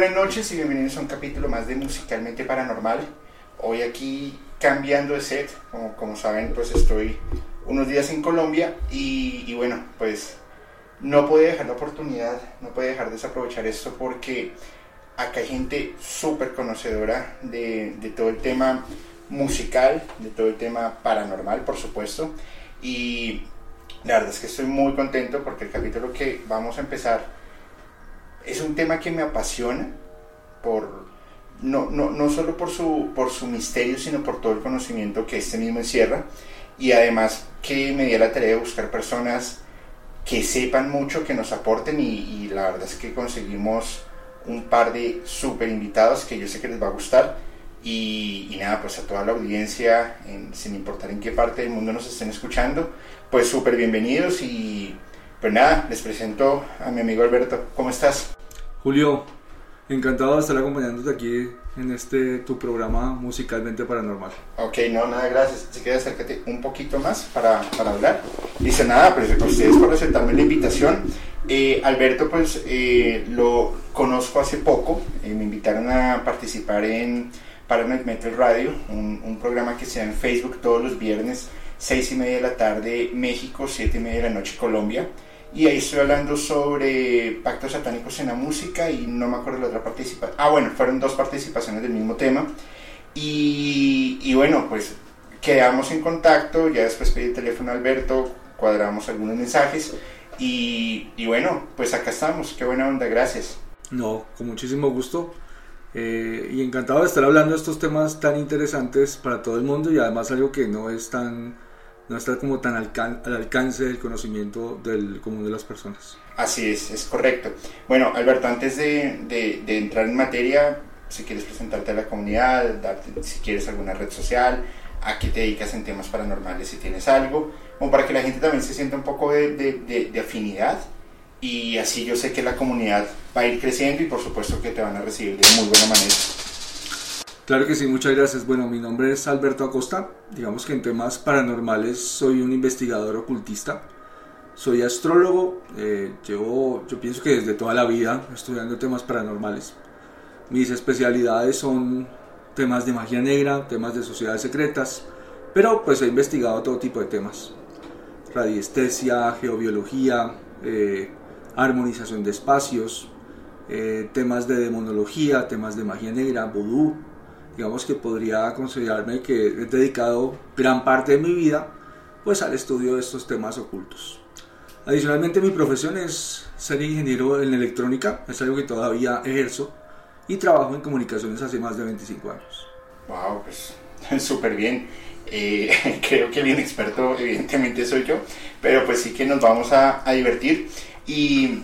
Buenas noches y bienvenidos a un capítulo más de Musicalmente Paranormal. Hoy aquí cambiando de set, como, como saben pues estoy unos días en Colombia y, bueno pues no puedo dejar la oportunidad, no puedo dejar de desaprovechar esto porque acá hay gente súper conocedora de, de todo el tema musical, de todo el tema paranormal por supuesto y la verdad es que estoy muy contento porque el capítulo que vamos a empezar es un tema que me apasiona, por, no, no, no solo por su, por su misterio, sino por todo el conocimiento que este mismo encierra. Y además que me dio la tarea de buscar personas que sepan mucho, que nos aporten y, la verdad es que conseguimos un par de super invitados que yo sé que les va a gustar. Y, nada, pues a toda la audiencia, sin importar en qué parte del mundo nos estén escuchando, pues súper bienvenidos y pues nada, les presento a mi amigo Alberto. ¿Cómo estás? Julio, encantado de estar acompañándote aquí en este tu programa musicalmente paranormal. Ok, no, nada, gracias. Si quieres acércate un poquito más para, para hablar. Dice nada, pues ustedes por aceptarme la invitación. Eh, Alberto, pues eh, lo conozco hace poco. Eh, me invitaron a participar en Paranoid Metal Radio, un, un programa que se da en Facebook todos los viernes, 6 y media de la tarde México, 7 y media de la noche Colombia y ahí estoy hablando sobre pactos satánicos en la música y no me acuerdo la otra participación. Ah, bueno, fueron dos participaciones del mismo tema. Y, y, bueno, pues quedamos en contacto, ya después pedí el teléfono a Alberto, cuadramos algunos mensajes y, y, bueno, pues acá estamos, qué buena onda, gracias. No, con muchísimo gusto eh, y encantado de estar hablando de estos temas tan interesantes para todo el mundo y además algo que no es tan no está como tan al alcance del conocimiento del común de las personas. Así es, es correcto. Bueno, Alberto, antes de, de, entrar en materia, si quieres presentarte a la comunidad, darte, si quieres alguna red social, a qué te dedicas en temas paranormales, si tienes algo, como para que la gente también se sienta un poco de, de afinidad y así yo sé que la comunidad va a ir creciendo y por supuesto que te van a recibir de muy buena manera. Claro que sí, muchas gracias. Bueno, mi nombre es Alberto Acosta. Digamos que en temas paranormales soy un investigador ocultista. Soy astrólogo. Eh, llevo, yo pienso que desde toda la vida estudiando temas paranormales. Mis especialidades son temas de magia negra, temas de sociedades secretas, pero pues he investigado todo tipo de temas. Radiestesia, geobiología, eh, armonización de espacios, eh, temas de demonología, temas de magia negra, vudú, digamos que podría considerarme que he dedicado gran parte de mi vida pues al estudio de estos temas ocultos. Adicionalmente mi profesión es ser ingeniero en electrónica, es algo que todavía ejerzo y trabajo en comunicaciones hace más de 25 años. Wow, pues súper bien. Eh, creo que bien experto evidentemente soy yo, pero pues sí que nos vamos a, a divertir. ¿Y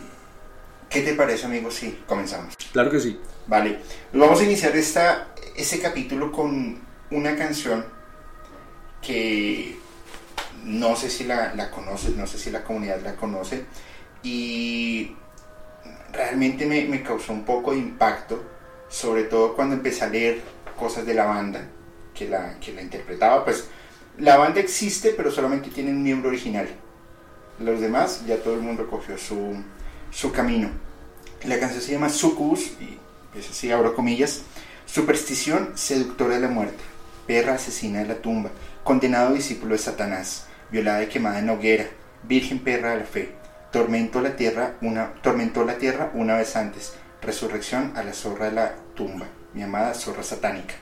qué te parece amigo si comenzamos? Claro que sí. Vale, vamos a iniciar esta, este capítulo con una canción que no sé si la, la conoces, no sé si la comunidad la conoce, y realmente me, me, causó un poco de impacto, sobre todo cuando empecé a leer cosas de la banda que la, que la interpretaba, pues la banda existe, pero solamente tiene un miembro original. Los demás, ya todo el mundo cogió su, su camino. La canción se llama Sucus y esa sí, abro comillas, superstición seductora de la muerte, perra asesina de la tumba, condenado discípulo de Satanás, violada y quemada en hoguera, virgen perra de la fe, tormentó la tierra una, tormentó la tierra una vez antes, resurrección a la zorra de la tumba, mi amada zorra satánica.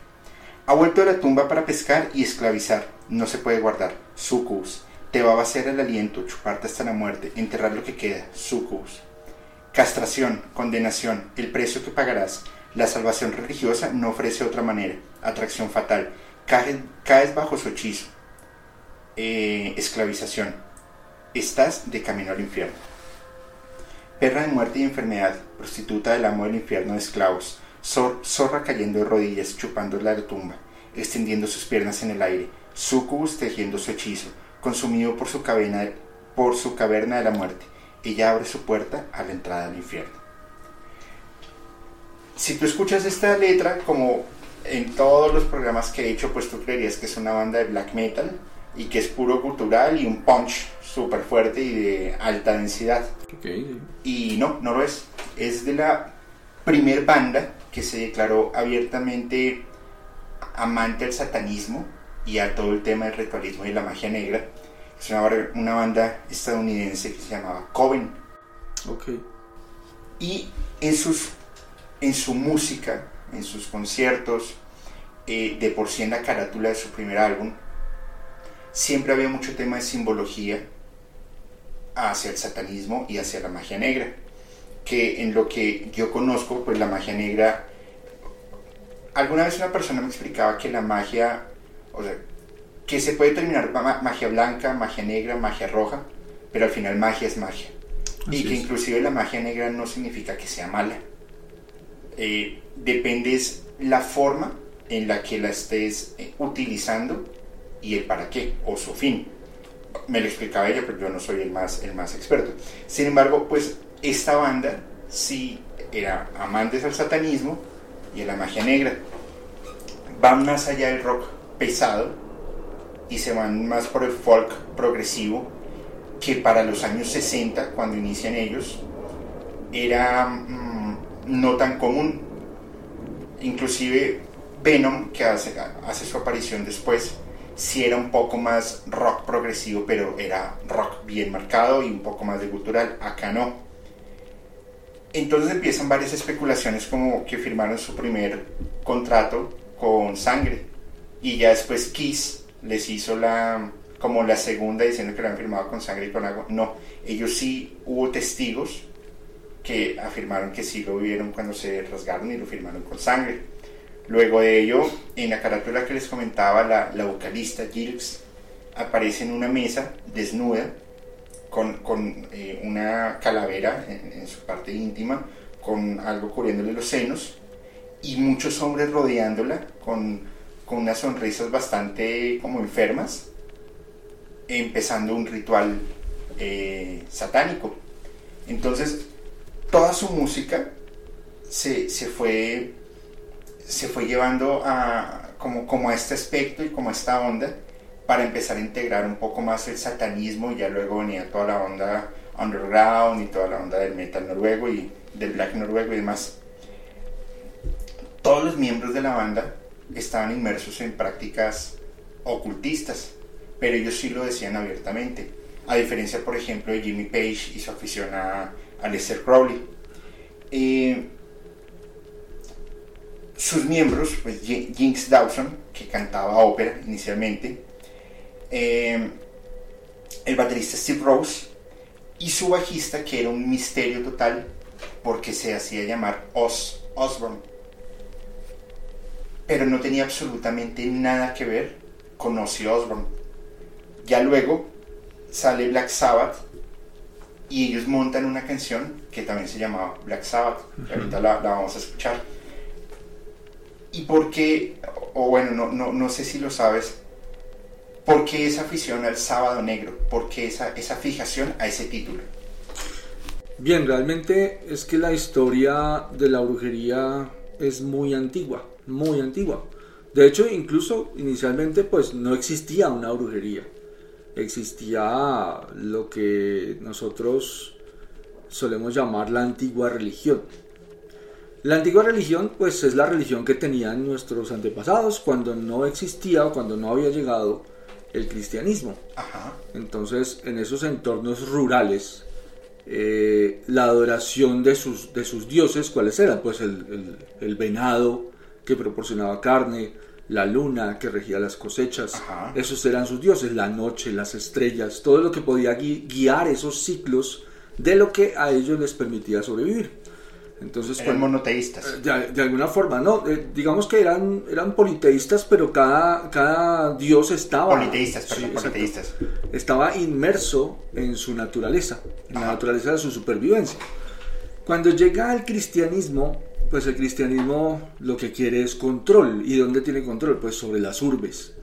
Ha vuelto de la tumba para pescar y esclavizar, no se puede guardar, sucubus, te va a vaciar el aliento, chuparte hasta la muerte, enterrar lo que queda, sucubus. Castración, condenación, el precio que pagarás. La salvación religiosa no ofrece otra manera. Atracción fatal. Caes, bajo su hechizo. Eh, esclavización. Estás de camino al infierno. Perra de muerte y enfermedad, prostituta del amo del infierno de esclavos, zorra cayendo de rodillas, chupando la tumba, extendiendo sus piernas en el aire, sucubus tejiendo su hechizo, consumido por su, caverna, de la muerte. Ella abre su puerta a la entrada del infierno. Si tú escuchas esta letra, como en todos los programas que he hecho, pues tú creerías que es una banda de black metal y que es puro cultural y un punch súper fuerte y de alta densidad. Y no, no lo es. Es de la primer banda que se declaró abiertamente amante del satanismo y a todo el tema del ritualismo y la magia negra. Es una, banda estadounidense que se llamaba Coven. Okay. Y en, sus, en su música, en sus conciertos, eh, de por sí en la carátula de su primer álbum, siempre había mucho tema de simbología hacia el satanismo y hacia la magia negra. Que en lo que yo conozco, pues la magia negra. Alguna vez una persona me explicaba que la magia o sea, que se puede terminar magia blanca, magia negra, magia roja, pero al final magia es magia. y que inclusive la magia negra no significa que sea mala. Eh, depende la forma en la que la estés eh, utilizando y el para qué o su fin. Me lo explicaba ella, pero yo no soy el más, el más experto. Sin embargo, pues esta banda sí era amantes al satanismo y a la magia negra. Van más allá del rock pesado y se van más por el folk progresivo que para los años 60 cuando inician ellos era mm, no tan común. Inclusive Venom que hace, su aparición después sí era un poco más rock progresivo pero era rock bien marcado y un poco más de cultural. Acá no. Entonces empiezan varias especulaciones como que firmaron su primer contrato con sangre. Y ya después Kiss les hizo la como la segunda diciendo que lo habían firmado con sangre y con agua. No, ellos sí hubo testigos que afirmaron que sí lo vieron cuando se rasgaron y lo firmaron con sangre. Luego de ello, en la carátula que les comentaba, la, la vocalista Gilks aparece en una mesa desnuda con, con eh, una calavera en, en, su parte íntima, con algo cubriéndole los senos y muchos hombres rodeándola con con unas sonrisas bastante como enfermas, empezando un ritual eh, satánico. Entonces, toda su música se, fue, se fue llevando a, como, como a este aspecto y como a esta onda para empezar a integrar un poco más el satanismo y ya luego venía toda la onda underground y toda la onda del metal noruego y del black noruego y demás. Todos los miembros de la banda estaban inmersos en prácticas ocultistas, pero ellos sí lo decían abiertamente, a diferencia, por ejemplo, de Jimmy Page y su afición a, Lester Crowley. Eh, sus miembros, pues Jinx Dawson, que cantaba ópera inicialmente, eh, el baterista Steve Rose y su bajista, que era un misterio total porque se hacía llamar Oz Osborne pero no tenía absolutamente nada que ver con Ozzy Osbourne. Ya luego sale Black Sabbath y ellos montan una canción que también se llamaba Black Sabbath, ahorita la, vamos a escuchar. ¿Y por qué, o bueno, no, no, no sé si lo sabes, por qué esa afición al sábado negro? ¿Por qué esa, esa fijación a ese título? Bien, realmente es que la historia de la brujería es muy antigua muy antigua. De hecho, incluso inicialmente pues no existía una brujería. Existía lo que nosotros solemos llamar la antigua religión. La antigua religión, pues es la religión que tenían nuestros antepasados cuando no existía o cuando no había llegado el cristianismo. Ajá. Entonces, en esos entornos rurales, eh, la adoración de sus, de sus dioses, ¿cuáles eran? Pues el, el- el venado que proporcionaba carne, la luna que regía las cosechas, Ajá. esos eran sus dioses, la noche, las estrellas, todo lo que podía gui- guiar esos ciclos de lo que a ellos les permitía sobrevivir. Entonces, Eran cuando- monoteístas. de, de alguna forma, ¿no? Eh, digamos que eran, eran politeístas, pero cada, cada dios estaba... Politeístas, perdón, Sí, politeístas. Estaba inmerso en su naturaleza, en la naturaleza de su supervivencia. Cuando llega el cristianismo, pues el cristianismo lo que quiere es control. ¿Y dónde tiene control? Pues sobre las urbes.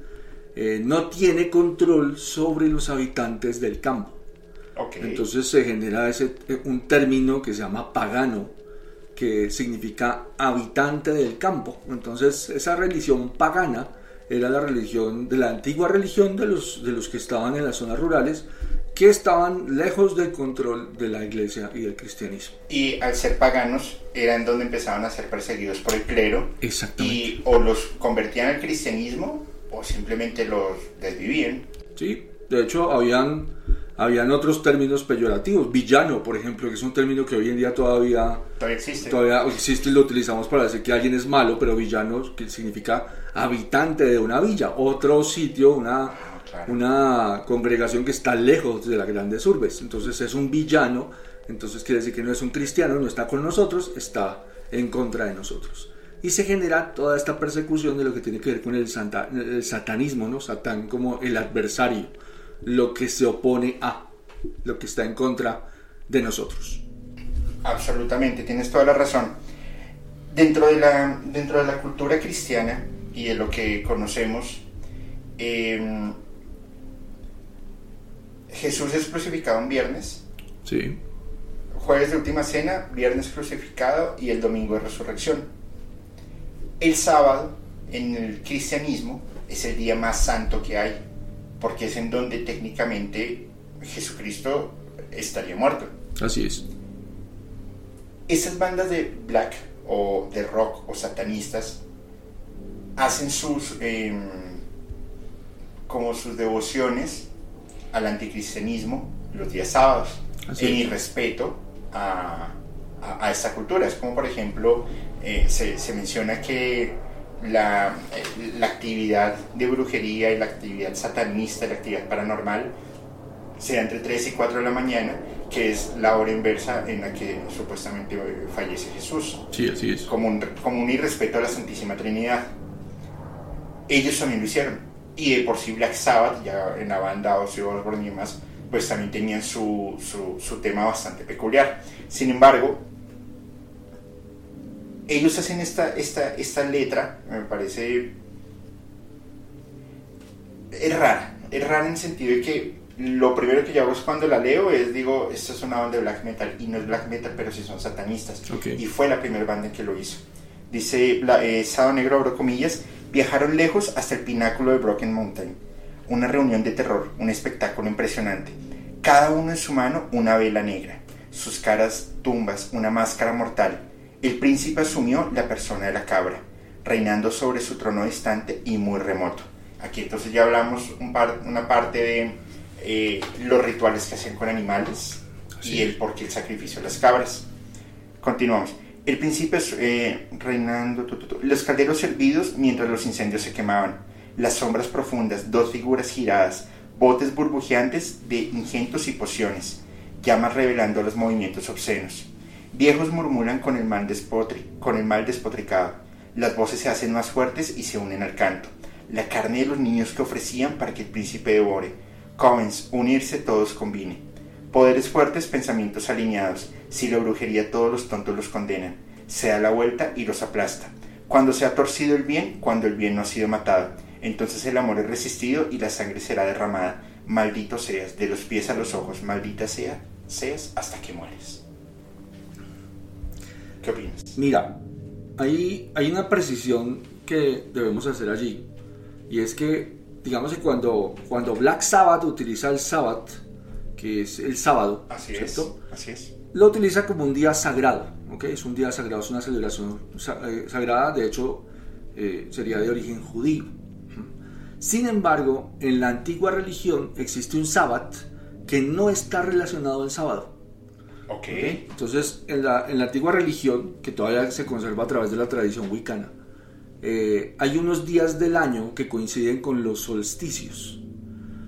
Eh, no tiene control sobre los habitantes del campo. Ok. Entonces se genera ese, eh, un término que se llama pagano, que significa habitante del campo. Entonces esa religión pagana era la religión de la antigua religión de los, de los que estaban en las zonas rurales, que estaban lejos del control de la iglesia y del cristianismo. y al ser paganos, eran donde empezaban a ser perseguidos por el clero. Exactamente. Y o los convertían al cristianismo o simplemente los desvivían. Sí, de hecho habían, habían otros términos peyorativos. Villano, por ejemplo, que es un término que hoy en día todavía Todavía existe. todavía existe y lo utilizamos para decir que alguien es malo, pero villano que significa habitante de una villa, otro sitio, una, claro. una congregación que está lejos de las grandes urbes. Entonces es un villano, entonces quiere decir que no es un cristiano, no está con nosotros, está en contra de nosotros. Y se genera toda esta persecución de lo que tiene que ver con el, santa- el satanismo, ¿no? Satán como el adversario, lo que se opone a, lo que está en contra de nosotros. Absolutamente, tienes toda la razón. Dentro de la, dentro de la cultura cristiana y de lo que conocemos, eh, Jesús es crucificado un viernes, Sí. jueves de última cena, viernes crucificado y el domingo de resurrección. El sábado, en el cristianismo, es el día más santo que hay, porque es en donde técnicamente Jesucristo estaría muerto. Así es. Esas bandas de black o de rock o satanistas hacen sus em, como sus devociones al anticristianismo los días sábados Así en es. irrespeto a, a, a esta cultura. Es como por ejemplo eh, se, se menciona que la, eh, la actividad de brujería y la actividad satanista, la actividad paranormal, sea entre 3 y 4 de la mañana, que es la hora inversa en la que supuestamente fallece Jesús, Sí, así es. como un, como un irrespeto a la Santísima Trinidad. Ellos también lo hicieron. Y de por sí Black Sabbath, ya en la banda Ozzy Osbourne y demás, pues también tenían su, su, su tema bastante peculiar. Sin embargo, ellos hacen esta, esta, esta letra, me parece es rara, es rara en el sentido de que lo primero que yo hago es cuando la leo es digo, esta es una banda de black metal y no es black metal, pero sí son satanistas. Ok. Y fue la primera banda en que lo hizo. Dice eh, Sado Negro, abro comillas, viajaron lejos hasta el pináculo de Broken Mountain. Una reunión de terror, un espectáculo impresionante. Cada uno en su mano una vela negra, sus caras tumbas, una máscara mortal. El príncipe asumió la persona de la cabra, reinando sobre su trono distante y muy remoto. Aquí entonces ya hablamos un par- una parte de eh, los rituales que hacían con animales Así y el por qué el sacrificio de las cabras. Continuamos. El príncipe eh, reinando, los calderos servidos mientras los incendios se quemaban, las sombras profundas, dos figuras giradas, botes burbujeantes de ingentos y pociones, llamas revelando los movimientos obscenos. Viejos murmuran con el mal, con el mal despotricado. Las voces se hacen más fuertes y se unen al canto. La carne de los niños que ofrecían para que el príncipe devore. Covens, unirse todos convine. Poderes fuertes, pensamientos alineados. Si la brujería todos los tontos los condenan. Se da la vuelta y los aplasta. Cuando se ha torcido el bien, cuando el bien no ha sido matado. Entonces el amor es resistido y la sangre será derramada. Maldito seas, de los pies a los ojos, maldita sea, seas hasta que mueres. ¿Qué opinas? Mira, hay, hay una precisión que debemos hacer allí. Y es que, digamos que cuando, cuando Black Sabbath utiliza el Sabbath, que es el sábado, Así ¿cierto? es, así es. Lo utiliza como un día sagrado. ¿ok? Es un día sagrado, es una celebración eh, sagrada, de hecho eh, sería de origen judío. Sin embargo, en la antigua religión existe un sábado que no está relacionado al sábado. Ok. Entonces, en la, en la, antigua religión, que todavía se conserva a través de la tradición wicana, eh, hay unos días del año que coinciden con los solsticios.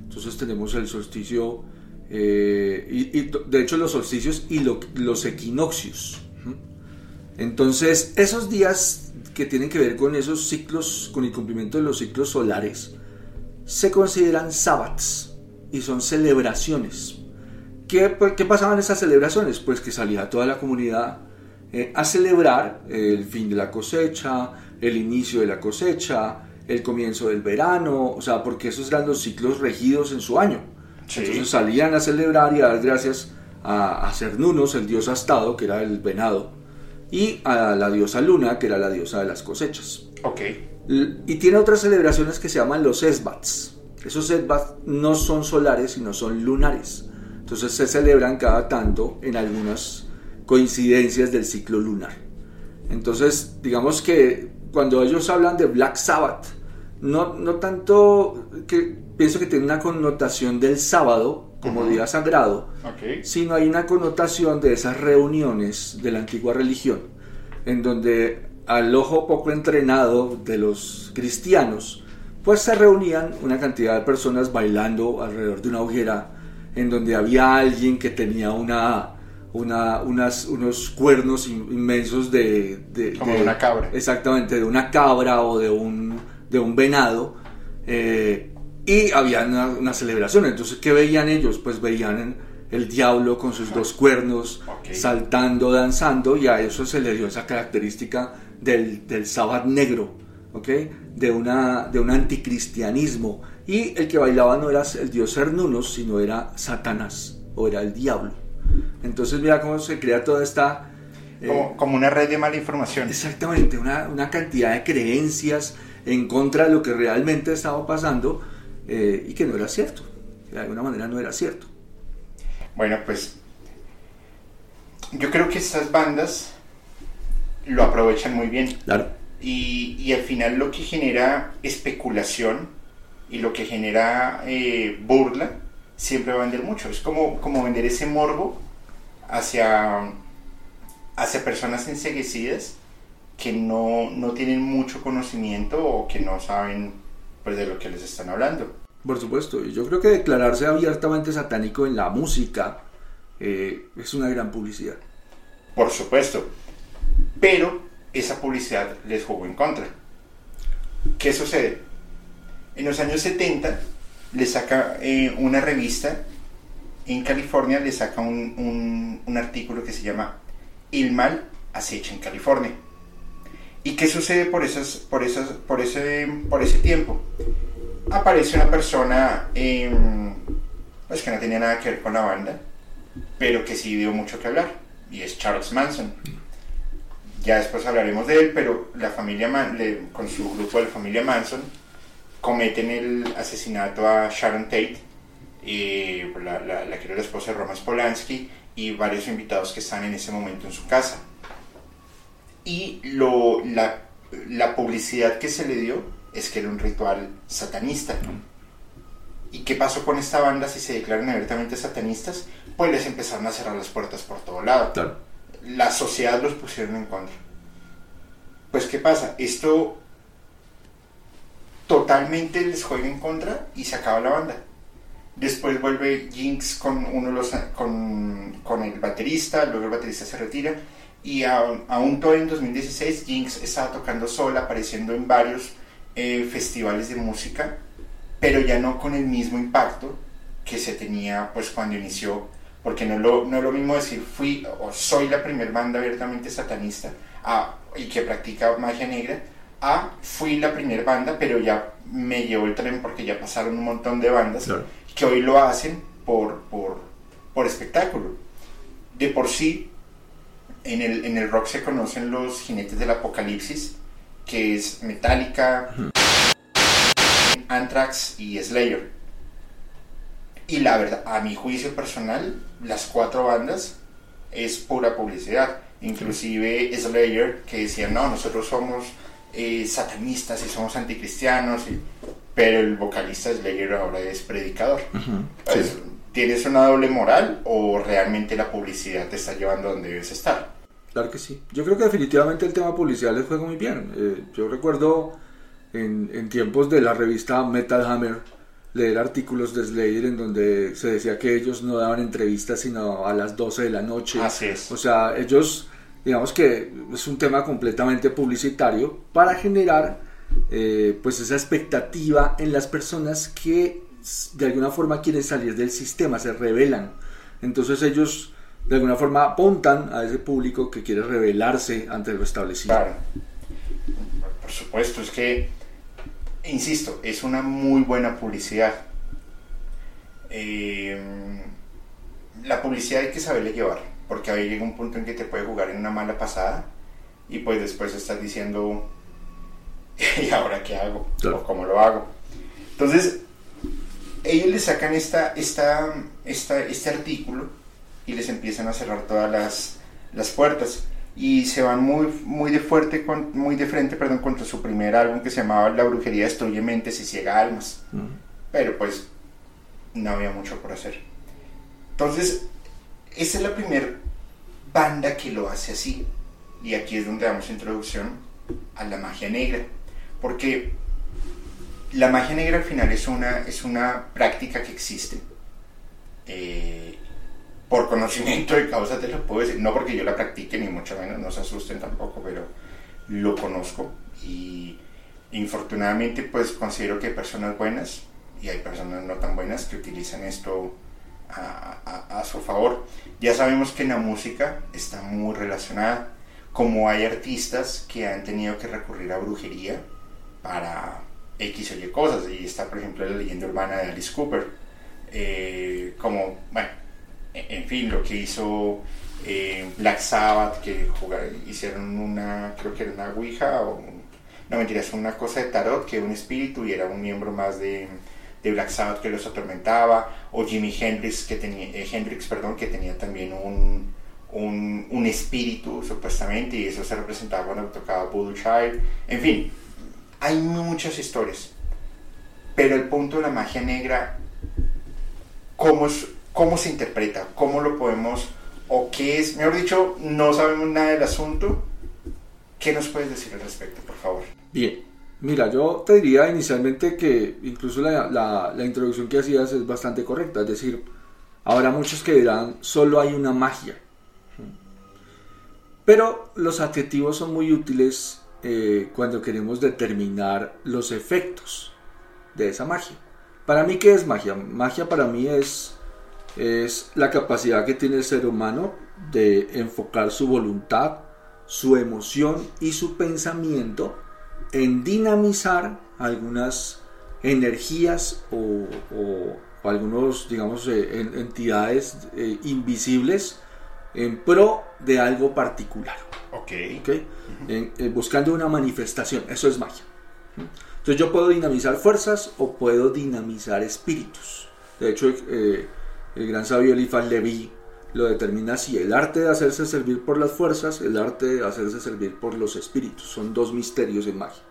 Entonces tenemos el solsticio, eh, de hecho los solsticios y los equinoccios. Entonces, esos días que tienen que ver con esos ciclos, con el cumplimiento de los ciclos solares, se consideran sabbats y son celebraciones. ¿Qué, pues, ¿Qué pasaban esas celebraciones? Pues que salía toda la comunidad eh, a celebrar el fin de la cosecha, el inicio de la cosecha, el comienzo del verano, o sea, porque esos eran los ciclos regidos en su año. Entonces salían a celebrar y a dar gracias a, a Cernunos, el dios astado, que era el venado, y a la diosa Luna, que era la diosa de las cosechas. Ok. Y tiene otras celebraciones que se llaman los esbats. Esos esbats no son solares, sino son lunares. Entonces se celebran cada tanto en algunas coincidencias del ciclo lunar. Entonces, digamos que cuando ellos hablan de Black Sabbath, no, no tanto que pienso que tiene una connotación del sábado como día sagrado, sino hay una connotación de esas reuniones de la antigua religión, en donde al ojo poco entrenado de los cristianos, pues se reunían una cantidad de personas bailando alrededor de una hoguera, en donde había alguien que tenía una, una, unas, unos cuernos inmensos de, Como de, una cabra. Exactamente, de una cabra o de un, de un venado. Eh, y había una, celebración. Entonces, ¿qué veían ellos? Pues veían el diablo con sus dos cuernos, saltando, danzando, y a eso se le dio esa característica del, del sábado negro, ¿ok? De, una, de un anticristianismo. Y el que bailaba no era el dios Cernunos, sino era Satanás, o era el diablo. Entonces, mira cómo se crea toda esta... Eh, como, una red de mala información. Exactamente, una, una cantidad de creencias en contra de lo que realmente estaba pasando eh, y que no era cierto. De alguna manera no era cierto. Bueno, pues yo creo que estas bandas lo aprovechan muy bien. Claro. Y, y al final lo que genera especulación y lo que genera eh, burla siempre va a vender mucho. Es como, como vender ese morbo hacia, hacia personas enseguecidas que no, no tienen mucho conocimiento o que no saben pues de lo que les están hablando. Por supuesto, yo creo que declararse abiertamente satánico en la música eh, es una gran publicidad. Por supuesto, pero esa publicidad les jugó en contra. ¿Qué sucede? En los años 70 le saca eh, una revista en California, le saca un, un, un artículo que se llama El mal acecha en California. ¿Y qué sucede por, esas, por, esas, por, ese, por ese tiempo? Aparece una persona em, pues que no tenía nada que ver con la banda, pero que sí dio mucho que hablar, y es Charles Manson. Ya después hablaremos de él, pero la familia con su grupo de la familia Manson cometen el asesinato a Sharon Tate, eh, la, la, que era la esposa de Roman Polanski, y varios invitados que están en ese momento en su casa y lo, la, la, publicidad que se le dio es que era un ritual satanista. ¿Y qué pasó con esta banda si se declaran abiertamente satanistas? Pues les empezaron a cerrar las puertas por todo lado. La sociedad los pusieron en contra. Pues ¿qué pasa? Esto totalmente les juega en contra y se acaba la banda. Después vuelve Jinx con uno los, con, con el baterista, luego el baterista se retira y aún todavía en 2016 Jinx estaba tocando sola, apareciendo en varios eh, festivales de música, pero ya no con el mismo impacto que se tenía pues cuando inició, porque no, lo, no es lo mismo decir fui o soy la primer banda abiertamente satanista a, y que practica magia negra, a fui la primer banda, pero ya me llevó el tren porque ya pasaron un montón de bandas que hoy lo hacen por, por, por espectáculo. De por sí, en el, en el rock se conocen los jinetes del apocalipsis, que es Metallica, Anthrax y Slayer. Y la verdad, a mi juicio personal, las cuatro bandas es pura publicidad. inclusive Slayer, que decían, no, nosotros somos eh, satanistas y somos anticristianos, y... pero el vocalista Slayer ahora es predicador. Pues, ¿Tienes una doble moral o realmente la publicidad te está llevando donde debes estar? Claro que sí. Yo creo que definitivamente el tema publicidad les juega muy bien. Eh, yo recuerdo en, en, tiempos de la revista Metal Hammer leer artículos de Slayer en donde se decía que ellos no daban entrevistas sino a las 12 de la noche. Así es. O sea, ellos, digamos que es un tema completamente publicitario para generar eh, pues esa expectativa en las personas que de alguna forma quieren salir del sistema, se rebelan. Entonces ellos de alguna forma apuntan a ese público que quiere rebelarse ante lo establecido. Claro. Por supuesto, es que, insisto, es una muy buena publicidad. Eh, la publicidad hay que saberle llevar, porque ahí llega un punto en que te puede jugar en una mala pasada y pues después estás diciendo, ¿y ahora qué hago? ¿O cómo lo hago? Entonces, ellos le sacan esta, esta, esta, este artículo y les empiezan a cerrar todas las, las puertas y se van muy, muy de fuerte, con, muy de frente, perdón, contra su primer álbum que se llamaba La brujería destruye mentes y ciega almas. Pero pues no había mucho por hacer. Entonces, esa es la primera banda que lo hace así. Y aquí es donde damos introducción a la magia negra. Porque la magia negra al final es una, es una práctica que existe. Eh, por conocimiento de causa te lo puedo decir, no porque yo la practique ni mucho menos, no se asusten tampoco, pero lo conozco. Y infortunadamente pues considero que hay personas buenas y hay personas no tan buenas que utilizan esto a, a, su favor. Ya sabemos que la música está muy relacionada, como hay artistas que han tenido que recurrir a brujería para X o Y cosas, y está por ejemplo la leyenda urbana de Alice Cooper, eh, como, bueno, en fin, lo que hizo eh, Black Sabbath, que hicieron una, creo que era una Ouija, o no mentiras, una cosa de tarot, que un espíritu y era un miembro más de, de Black Sabbath que los atormentaba, o Jimi Hendrix, que tenía, eh, Hendrix, perdón, que tenía también un, un, espíritu, supuestamente, y eso se representaba cuando tocaba Voodoo Child. En fin, hay muchas historias. Pero el punto de la magia negra, ¿cómo es, cómo se interpreta, cómo lo podemos, o qué es, mejor dicho, no sabemos nada del asunto. ¿Qué nos puedes decir al respecto, por favor? Bien, mira, yo te diría inicialmente que incluso la, la, introducción que hacías es bastante correcta, es decir, habrá muchos que dirán, solo hay una magia. Pero los adjetivos son muy útiles eh, cuando queremos determinar los efectos de esa magia. Para mí, ¿qué es magia? Magia para mí es es la capacidad que tiene el ser humano de enfocar su voluntad, su emoción y su pensamiento en dinamizar algunas energías o, algunos, digamos, eh, entidades eh, invisibles en pro de algo particular. Ok. ¿okay? Eh, buscando una manifestación. Eso es magia. Entonces yo puedo dinamizar fuerzas o puedo dinamizar espíritus. De hecho, el gran sabio Eliphas Levi lo determina así, el arte de hacerse servir por las fuerzas, el arte de hacerse servir por los espíritus, son dos misterios en magia.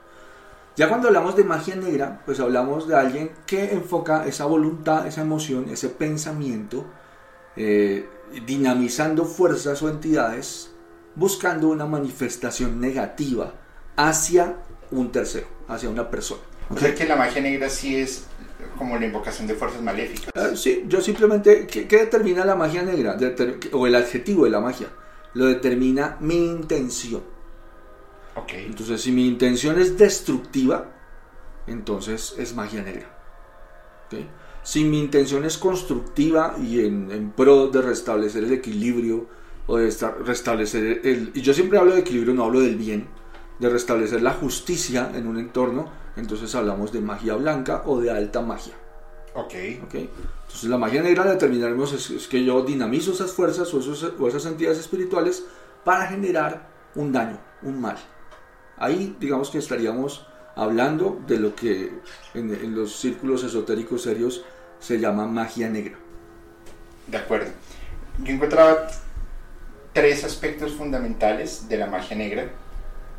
Ya cuando hablamos de magia negra, pues hablamos de alguien que enfoca esa voluntad, esa emoción, ese pensamiento, eh, dinamizando fuerzas o entidades, buscando una manifestación negativa hacia un tercero, hacia una persona. O sea que la magia negra sí es como la invocación de fuerzas maléficas. Ah, sí, yo simplemente, ¿qué, determina la magia negra? o el adjetivo de la magia. Lo determina mi intención. Ok. Entonces, si mi intención es destructiva, entonces es magia negra. Si mi intención es constructiva y en, pro de restablecer el equilibrio o de restablecer el... Y yo siempre hablo de equilibrio, no hablo del bien, de restablecer la justicia en un entorno, entonces hablamos de magia blanca o de alta magia. Ok. okay? Entonces la magia negra determinaremos es, que yo dinamizo esas fuerzas o, esas entidades espirituales para generar un daño, un mal. Ahí digamos que estaríamos hablando de lo que en, en los círculos esotéricos serios se llama magia negra. De acuerdo. Yo encontraba tres aspectos fundamentales de la magia negra.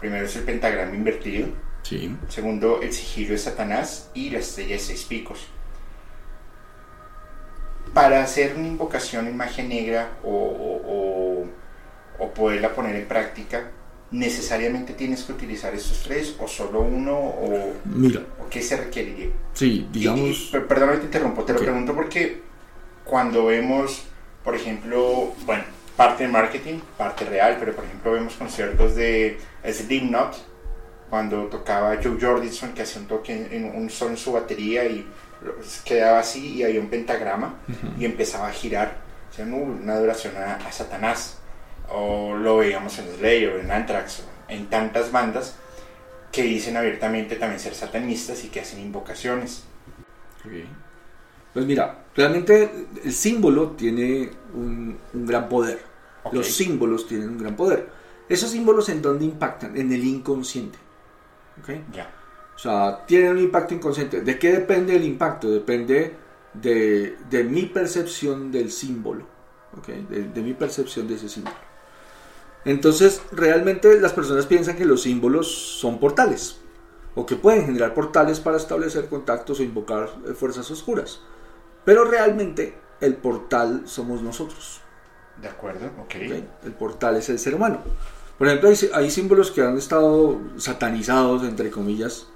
Primero es el pentagrama invertido. Sí. Segundo, el sigilo de Satanás y la estrella de seis picos. Para hacer una invocación en magia negra o, o, o, poderla poner en práctica, ¿necesariamente tienes que utilizar estos tres o solo uno o, Mira. o qué se requeriría? Sí, digamos... Y, y, perdóname, te interrumpo, te lo pregunto porque cuando vemos, por ejemplo, bueno, parte de marketing, parte real, pero por ejemplo vemos conciertos de Slipknot, cuando tocaba Joe Jordison, que hacía un toque en, un solo en su batería y quedaba así y había un pentagrama uh -huh. y empezaba a girar, o sea, una adoración a, a, Satanás. O lo veíamos en Slayer, en Anthrax, en tantas bandas que dicen abiertamente también ser satanistas y que hacen invocaciones. Okay. Pues mira, realmente el símbolo tiene un, un gran poder. Okay. Los símbolos tienen un gran poder. Esos símbolos en dónde impactan? En el inconsciente. ¿Okay? Ya. O sea, tienen un impacto inconsciente. ¿De qué depende el impacto? Depende de, de mi percepción del símbolo. ¿okay? De, de, mi percepción de ese símbolo. Entonces, realmente las personas piensan que los símbolos son portales. O que pueden generar portales para establecer contactos o invocar eh, fuerzas oscuras. Pero realmente el portal somos nosotros. De acuerdo, ok. ¿Okay? El portal es el ser humano. Por ejemplo, hay, hay, símbolos que han estado satanizados, entre comillas,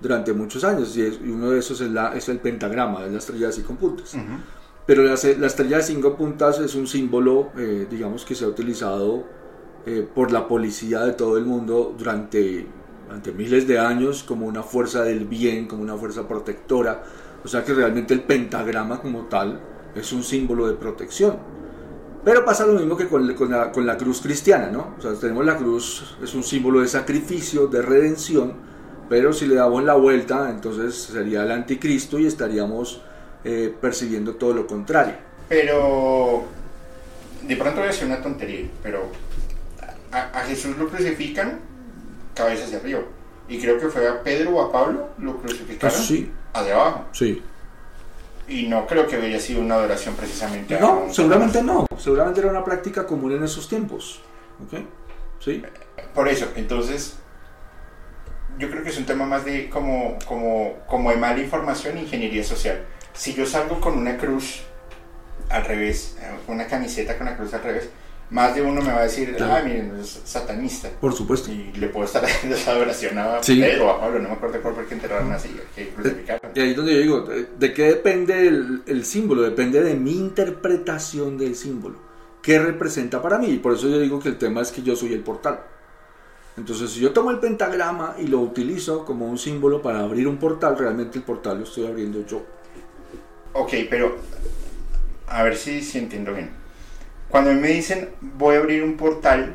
durante muchos años. Y, es, y uno de esos es, la, es, el pentagrama, es la estrella de cinco puntas. Uh -huh. Pero la, la, estrella de cinco puntas es un símbolo, eh, digamos, que se ha utilizado eh, por la policía de todo el mundo durante, durante miles de años como una fuerza del bien, como una fuerza protectora. O sea que realmente el pentagrama como tal es un símbolo de protección. Pero pasa lo mismo que con, con, la, con, la, cruz cristiana, ¿no? O sea, tenemos la cruz, es un símbolo de sacrificio, de redención, pero si le damos la vuelta, entonces sería el anticristo y estaríamos eh, percibiendo todo lo contrario. Pero, de pronto voy a decir una tontería, pero a, a Jesús lo crucifican cabeza hacia arriba. Y creo que fue a Pedro o a Pablo lo crucificaron pues sí. Hacia abajo. Sí. Y no creo que haya sido una adoración precisamente No, seguramente no. Seguramente era una práctica común en esos tiempos. ¿Ok? Sí. Por eso, entonces, yo creo que es un tema más de como, como, como de mala información e ingeniería social. Si yo salgo con una cruz al revés, con una camiseta con la cruz al revés, más de uno me va a decir, Claro. ah, miren, es satanista. Por supuesto. Y le puedo estar haciendo esa adoración a Sí. Pedro o a Pablo, no me acuerdo cuál fue que enterraron así, que crucificaron. Y ahí es donde yo digo, ¿de de qué depende el, el símbolo? Depende de mi interpretación del símbolo. ¿Qué representa para mí? Y por eso yo digo que el tema es que yo soy el portal. Entonces, si yo tomo el pentagrama y lo utilizo como un símbolo para abrir un portal, realmente el portal lo estoy abriendo yo. Ok, pero a ver si, si entiendo bien. Cuando me dicen voy a abrir un portal,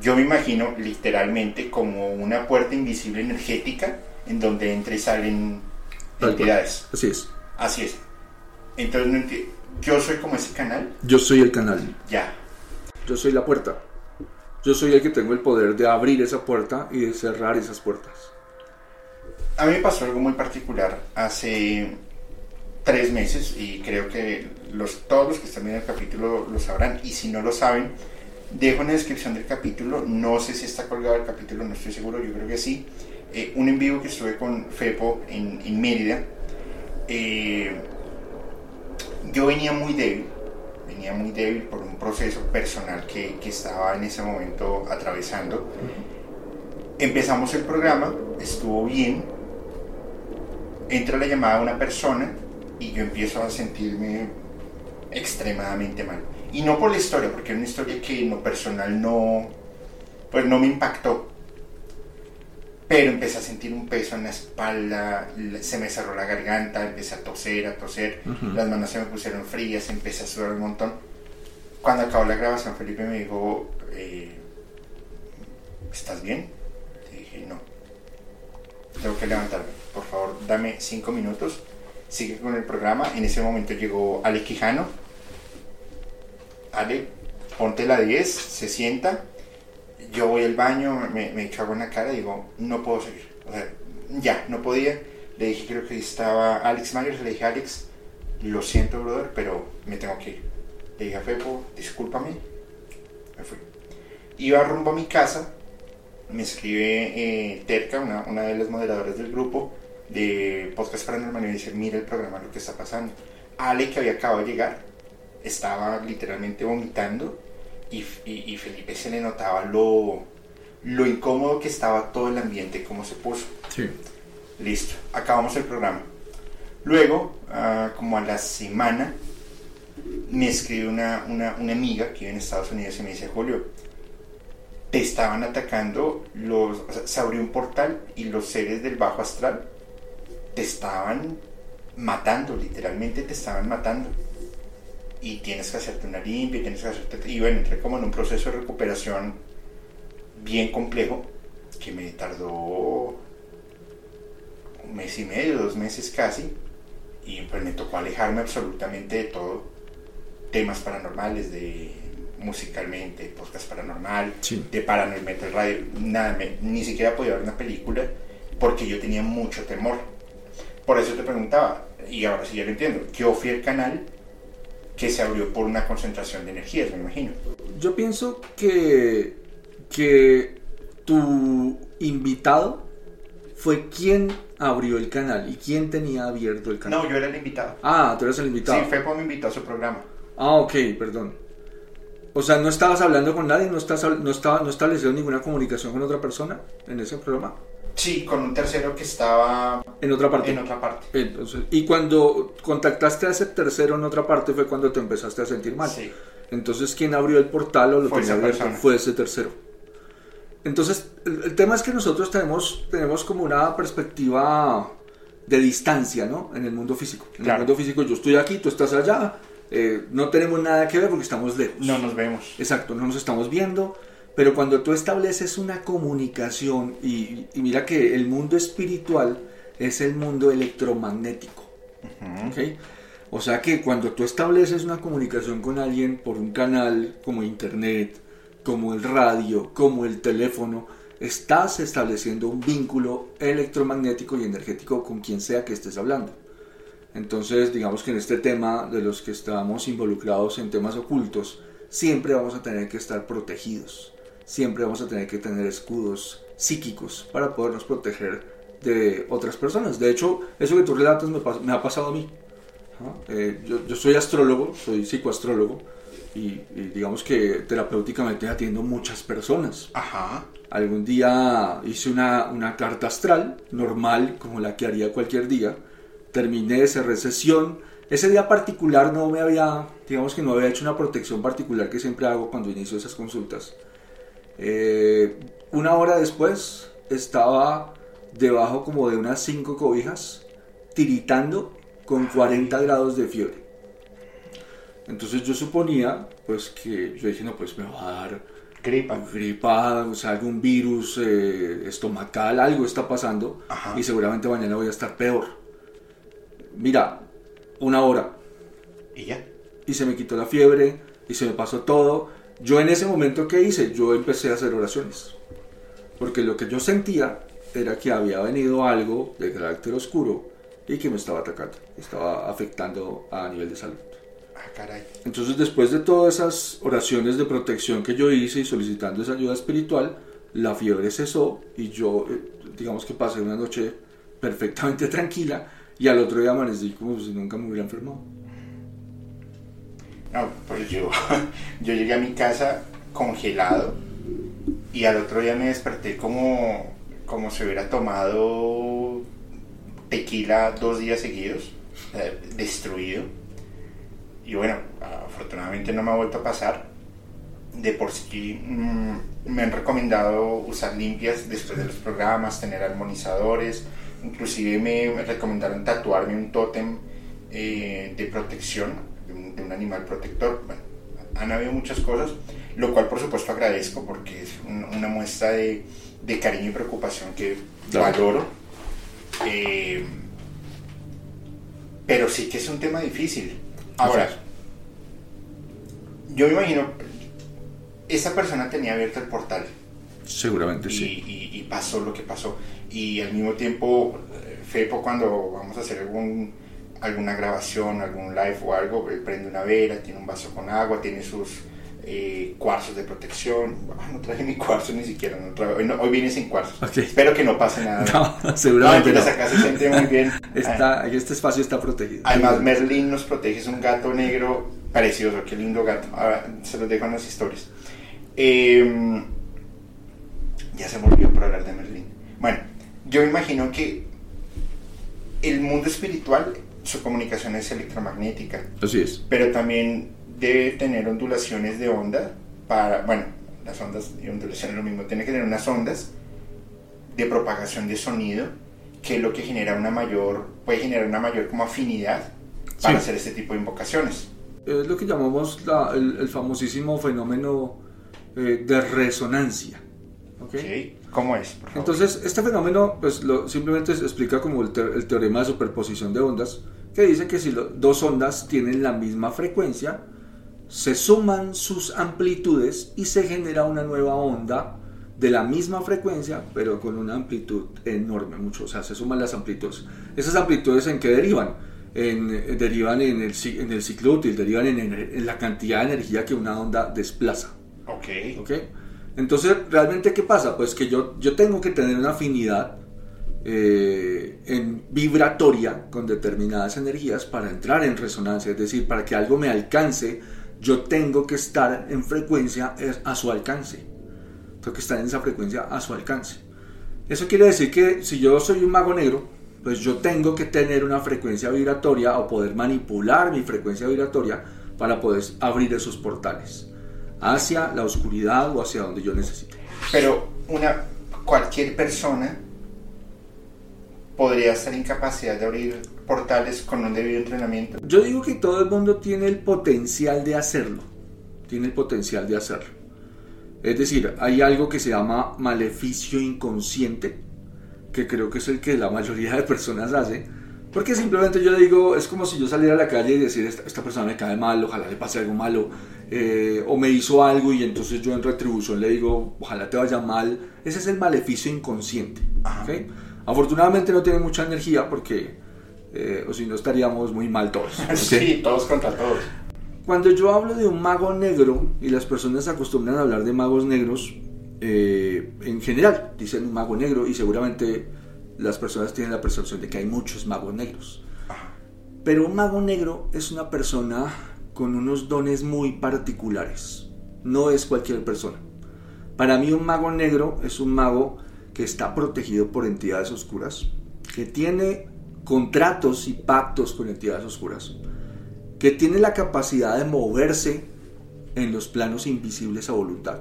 yo me imagino literalmente como una puerta invisible energética en donde entra y salen Tal cual. entidades. Así es. Así es. Entonces, no enti- yo soy como ese canal. Yo soy el canal. Ya. Yo soy la puerta. Yo soy el que tengo el poder de abrir esa puerta y de cerrar esas puertas. A mí me pasó algo muy particular hace tres meses y creo que todos los que están viendo el capítulo lo sabrán y si no lo saben, dejo en la descripción del capítulo, no sé si está colgado el capítulo, no estoy seguro, yo creo que sí, eh, un en vivo que estuve con Fepo en, en Mérida. Eh, yo venía muy débil, venía muy débil por un proceso personal que, que estaba en ese momento atravesando. Empezamos el programa, estuvo bien, entra la llamada de una persona y yo empiezo a sentirme extremadamente mal. Y no por la historia, porque era una historia que en lo personal no, pues no me impactó. Pero empecé a sentir un peso en la espalda, se me cerró la garganta, empecé a toser, a toser, las manos se me pusieron frías, empecé a sudar un montón. Cuando acabó la grabación, Felipe me dijo, eh, ¿estás bien? Le dije, no. Tengo que levantarme. Por favor, dame cinco minutos. Sigue con el programa. En ese momento llegó Ale Quijano. Ale, ponte la 10, se sienta. Yo voy al baño, me, me echo agua en la cara digo, no puedo seguir. O sea, ya, no podía. Le dije, creo que estaba Alex Myers. Le dije, Alex, lo siento, brother, pero me tengo que ir. Le dije a Fepo, discúlpame, me fui. Iba rumbo a mi casa, me escribe eh, Terca, una, una de las moderadoras del grupo de Podcast Paranormal, y dice, mira el programa, lo que está pasando. Ale, que había acabado de llegar, estaba literalmente vomitando y, y- y Felipe se le notaba lo, lo incómodo que estaba todo el ambiente, cómo se puso. Sí. Listo, acabamos el programa. Luego, ah, como a la semana, me escribe una, una, una amiga que vive en Estados Unidos y me dice, Julio, te estaban atacando los... o sea, se abrió un portal y los seres del bajo astral te estaban matando, literalmente te estaban matando. Y tienes que hacerte una limpia, tienes que hacerte... Y bueno, entré como en un proceso de recuperación bien complejo que me tardó un mes y medio, dos meses casi, y pues me tocó alejarme absolutamente de todo, temas paranormales, de musicalmente, podcast paranormal, Sí. de Paranormal Metal Radio, nada, me- ni siquiera podía ver una película porque yo tenía mucho temor. Por eso te preguntaba, y ahora sí ya lo entiendo, yo fui el canal que se abrió por una concentración de energías, me imagino. Yo pienso que, que tu invitado fue quien abrió el canal y quien tenía abierto el canal. No, yo era el invitado. Ah, tú eres el invitado. Sí, Fepo me invitó a su programa. Ah, ok, perdón. O sea, ¿no estabas hablando con nadie? ¿No, estás, no, estaba, ¿No establecieron ninguna comunicación con otra persona en ese programa? Sí, con un tercero que estaba En otra parte. en otra parte. Entonces, y cuando contactaste a ese tercero en otra parte fue cuando te empezaste a sentir mal. Sí. Entonces, ¿quién abrió el portal o lo Fue tenía abierto? Fue ese tercero. Entonces, el, el tema es que nosotros tenemos, tenemos como una perspectiva de distancia, ¿no? En el mundo físico. En Claro. el mundo físico, yo estoy aquí, tú estás allá, eh, no tenemos nada que ver porque estamos lejos. No nos vemos. Exacto, no nos estamos viendo, pero cuando tú estableces una comunicación, y, y mira que el mundo espiritual es el mundo electromagnético. O sea que cuando tú estableces una comunicación con alguien por un canal como internet, como el radio, como el teléfono, estás estableciendo un vínculo electromagnético y energético con quien sea que estés hablando. Entonces, digamos que en este tema de los que estamos involucrados en temas ocultos, siempre vamos a tener que estar protegidos. Siempre vamos a tener que tener escudos psíquicos para podernos proteger de otras personas. De hecho, eso que tú relatas me, ha pasado a mí. Eh, yo, yo soy astrólogo, soy psicoastrólogo y, y digamos que terapéuticamente atiendo muchas personas. Ajá. Algún día hice una, una carta astral normal, como la que haría cualquier día. Terminé, cerré sesión. Ese día particular no me había, digamos que no había hecho una protección particular que siempre hago cuando inicio esas consultas. Eh, una hora después estaba debajo como de unas cinco cobijas, tiritando con 40 grados de fiebre. Entonces yo suponía, pues que yo dije, no, pues me va a dar Gripa. gripa, o sea, algún virus eh, estomacal, algo está pasando Ajá. y seguramente mañana voy a estar peor. Mira, una hora Y ya. y se me quitó la fiebre y se me pasó todo. Yo en ese momento, ¿qué hice? Yo empecé a hacer oraciones. Porque lo que yo sentía era que había venido algo de carácter oscuro y que me estaba atacando, estaba afectando a nivel de salud. Ah, caray. Entonces, después de todas esas oraciones de protección que yo hice y solicitando esa ayuda espiritual, la fiebre cesó y yo, eh, digamos que pasé una noche perfectamente tranquila y al otro día amanecí como si nunca me hubiera enfermado. No, pues yo, yo llegué a mi casa congelado y al otro día me desperté como, como si hubiera tomado tequila dos días seguidos, eh, destruido. Y bueno, afortunadamente no me ha vuelto a pasar. De por sí mm, me han recomendado usar limpias después de los programas, tener armonizadores. Inclusive me recomendaron tatuarme un tótem eh, de protección, un, de un animal protector. Bueno, han habido muchas cosas, lo cual por supuesto agradezco porque es un- una muestra de, de cariño y preocupación que Claro. valoro. Eh, pero sí que es un tema difícil. Ahora, yo me imagino, esa persona tenía abierto el portal Seguramente y, sí. y- y pasó lo que pasó. Y al mismo tiempo, eh, Fepo, cuando vamos a hacer algún, alguna grabación, algún live o algo, él prende una vela, tiene un vaso con agua, tiene sus eh, cuarzos de protección. Ah, no traje mi cuarzo ni siquiera. no traje- hoy, no- hoy vine sin cuarzos. Espero que no pase nada. No, seguramente no. acá se siente muy bien. Está, aquí este espacio está protegido. Además, Merlin nos protege, es un gato negro precioso, qué lindo gato. Ahora, se los dejo en las historias. Eh, ya se me olvidó por hablar de Merlin. Bueno, yo imagino que el mundo espiritual, su comunicación es electromagnética, Así es. pero también debe tener ondulaciones de onda para, bueno, las ondas y ondulaciones es lo mismo, tiene que tener unas ondas de propagación de sonido que es lo que genera una mayor, puede generar una mayor como afinidad para Sí. hacer este tipo de invocaciones. Es lo que llamamos la- el, el famosísimo fenómeno eh, de resonancia. ¿ok? ¿Ok? ¿Cómo es? Por favor? Entonces, este fenómeno pues, lo- simplemente se explica como el, te- el teorema de superposición de ondas, que dice que si dos ondas tienen la misma frecuencia, se suman sus amplitudes y se genera una nueva onda de la misma frecuencia, pero con una amplitud enorme, mucho. O sea, se suman las amplitudes. ¿Esas amplitudes en qué derivan? En, eh, derivan en el, en el ciclo útil, derivan en, en la cantidad de energía que una onda desplaza. ok. ¿Ok? Entonces, ¿realmente qué pasa? Pues que yo, yo tengo que tener una afinidad eh, en vibratoria con determinadas energías para entrar en resonancia, es decir, para que algo me alcance, yo tengo que estar en frecuencia a su alcance. Tengo que estar en esa frecuencia a su alcance. Eso quiere decir que si yo soy un mago negro, pues yo tengo que tener una frecuencia vibratoria o poder manipular mi frecuencia vibratoria para poder abrir esos portales hacia la oscuridad o hacia donde yo necesite. Pero una, cualquier persona podría estar en capacidad de abrir portales con un debido entrenamiento. Yo digo que todo el mundo tiene el potencial de hacerlo. Tiene el potencial de hacerlo. Es decir, hay algo que se llama maleficio inconsciente, que creo que es el que la mayoría de personas hace. Porque simplemente yo digo, es como si yo saliera a la calle y decir, esta, esta persona me cae mal, ojalá le pase algo malo, eh, o me hizo algo y entonces yo en retribución le digo, ojalá te vaya mal. Ese es el maleficio inconsciente. Ajá. ¿ok? Afortunadamente no tiene mucha energía porque, eh, o si no estaríamos muy mal todos. ¿ok? Sí, todos contra todos. Cuando yo hablo de un mago negro y las personas acostumbran a hablar de magos negros, eh, en general dicen un mago negro y seguramente las personas tienen la percepción de que hay muchos magos negros. Pero un mago negro es una persona con unos dones muy particulares. No es cualquier persona. Para mí un mago negro es un mago que está protegido por entidades oscuras, que tiene contratos y pactos con entidades oscuras, que tiene la capacidad de moverse en los planos invisibles a voluntad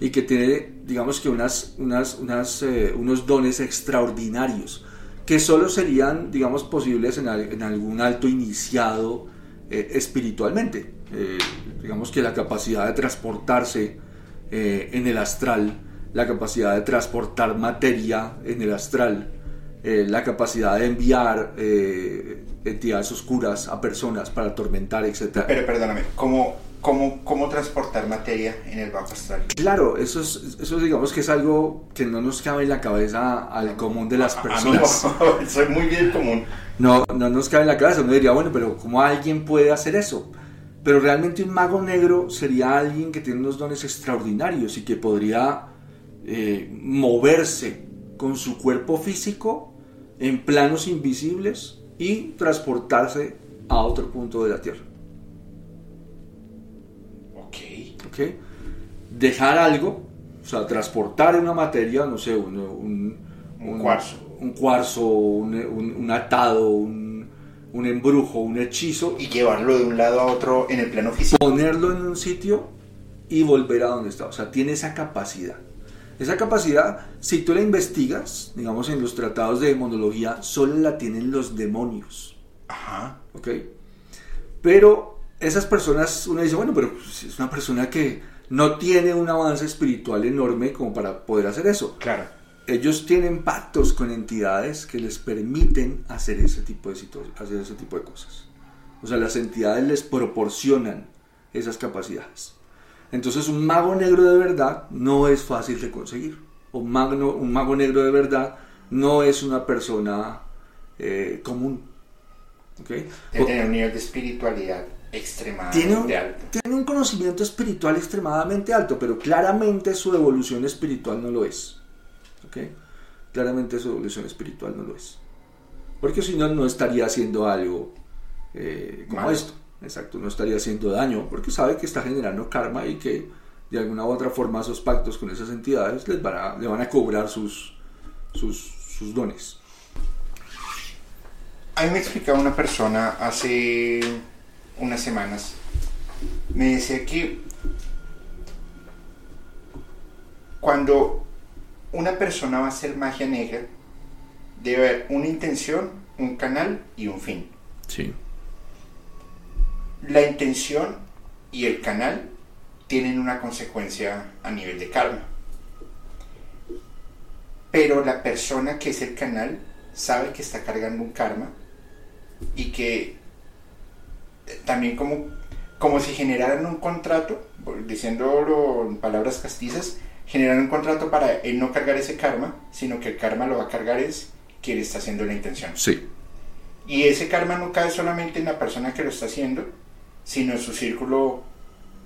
y que tiene, digamos que unas, unas, unas, eh, unos dones extraordinarios que solo serían, digamos, posibles en, en algún alto iniciado eh, espiritualmente. Eh, digamos que la capacidad de transportarse eh, en el astral, la capacidad de transportar materia en el astral, eh, la capacidad de enviar entidades oscuras a personas para atormentar, etc. Pero perdóname, ¿cómo, cómo, cómo transportar materia en el bajo astral? Claro, eso, es, eso digamos que es algo que no nos cabe en la cabeza al común de las personas. mí no, soy muy bien común. No, no nos cabe en la cabeza. Uno diría, bueno, pero ¿cómo alguien puede hacer eso? Pero realmente un mago negro sería alguien que tiene unos dones extraordinarios y que podría eh, moverse con su cuerpo físico en planos invisibles y transportarse a otro punto de la Tierra. Dejar algo, o sea, transportar una materia, no sé, un, un, Un cuarzo. un cuarzo, un, un- atado, un, un embrujo, un hechizo, Y llevarlo de un lado a otro en el plano físico. ponerlo en un sitio y volver a donde está. O sea, tiene esa capacidad. Esa capacidad, si tú la investigas, digamos en los tratados de demonología, solo la tienen los demonios. Ajá. ¿ok? Pero esas personas, uno dice, bueno, pero es una persona que no tiene un avance espiritual enorme como para poder hacer eso. Claro. Ellos tienen pactos con entidades que les permiten hacer ese tipo de hacer ese tipo de cosas. O sea, las entidades les proporcionan esas capacidades. Entonces, un mago negro de verdad no es fácil de conseguir. Un mago, un mago negro de verdad no es una persona eh, común. ¿ok? Debe tener un nivel de espiritualidad extremadamente tiene un, alto. tiene un conocimiento espiritual extremadamente alto, pero claramente su evolución espiritual no lo es. ¿Ok? Claramente su evolución espiritual no lo es. Porque si no, no estaría haciendo algo eh, como Malo. esto. Exacto, no estaría haciendo daño, porque sabe que está generando karma y que de alguna u otra forma esos pactos con esas entidades les van a, le van a cobrar sus, sus, sus dones. A mí me explicaba una persona hace unas semanas, me decía que cuando una persona va a hacer magia negra, debe haber una intención, un canal y un fin. Sí. La intención y el canal tienen una consecuencia a nivel de karma. Pero la persona que es el canal sabe que está cargando un karma y que también como, como si generaran un contrato, diciéndolo en palabras castizas, generan un contrato para él no cargar ese karma, sino que el karma lo va a cargar es quien está haciendo la intención. Sí. Y ese karma no cae solamente en la persona que lo está haciendo, sino en su círculo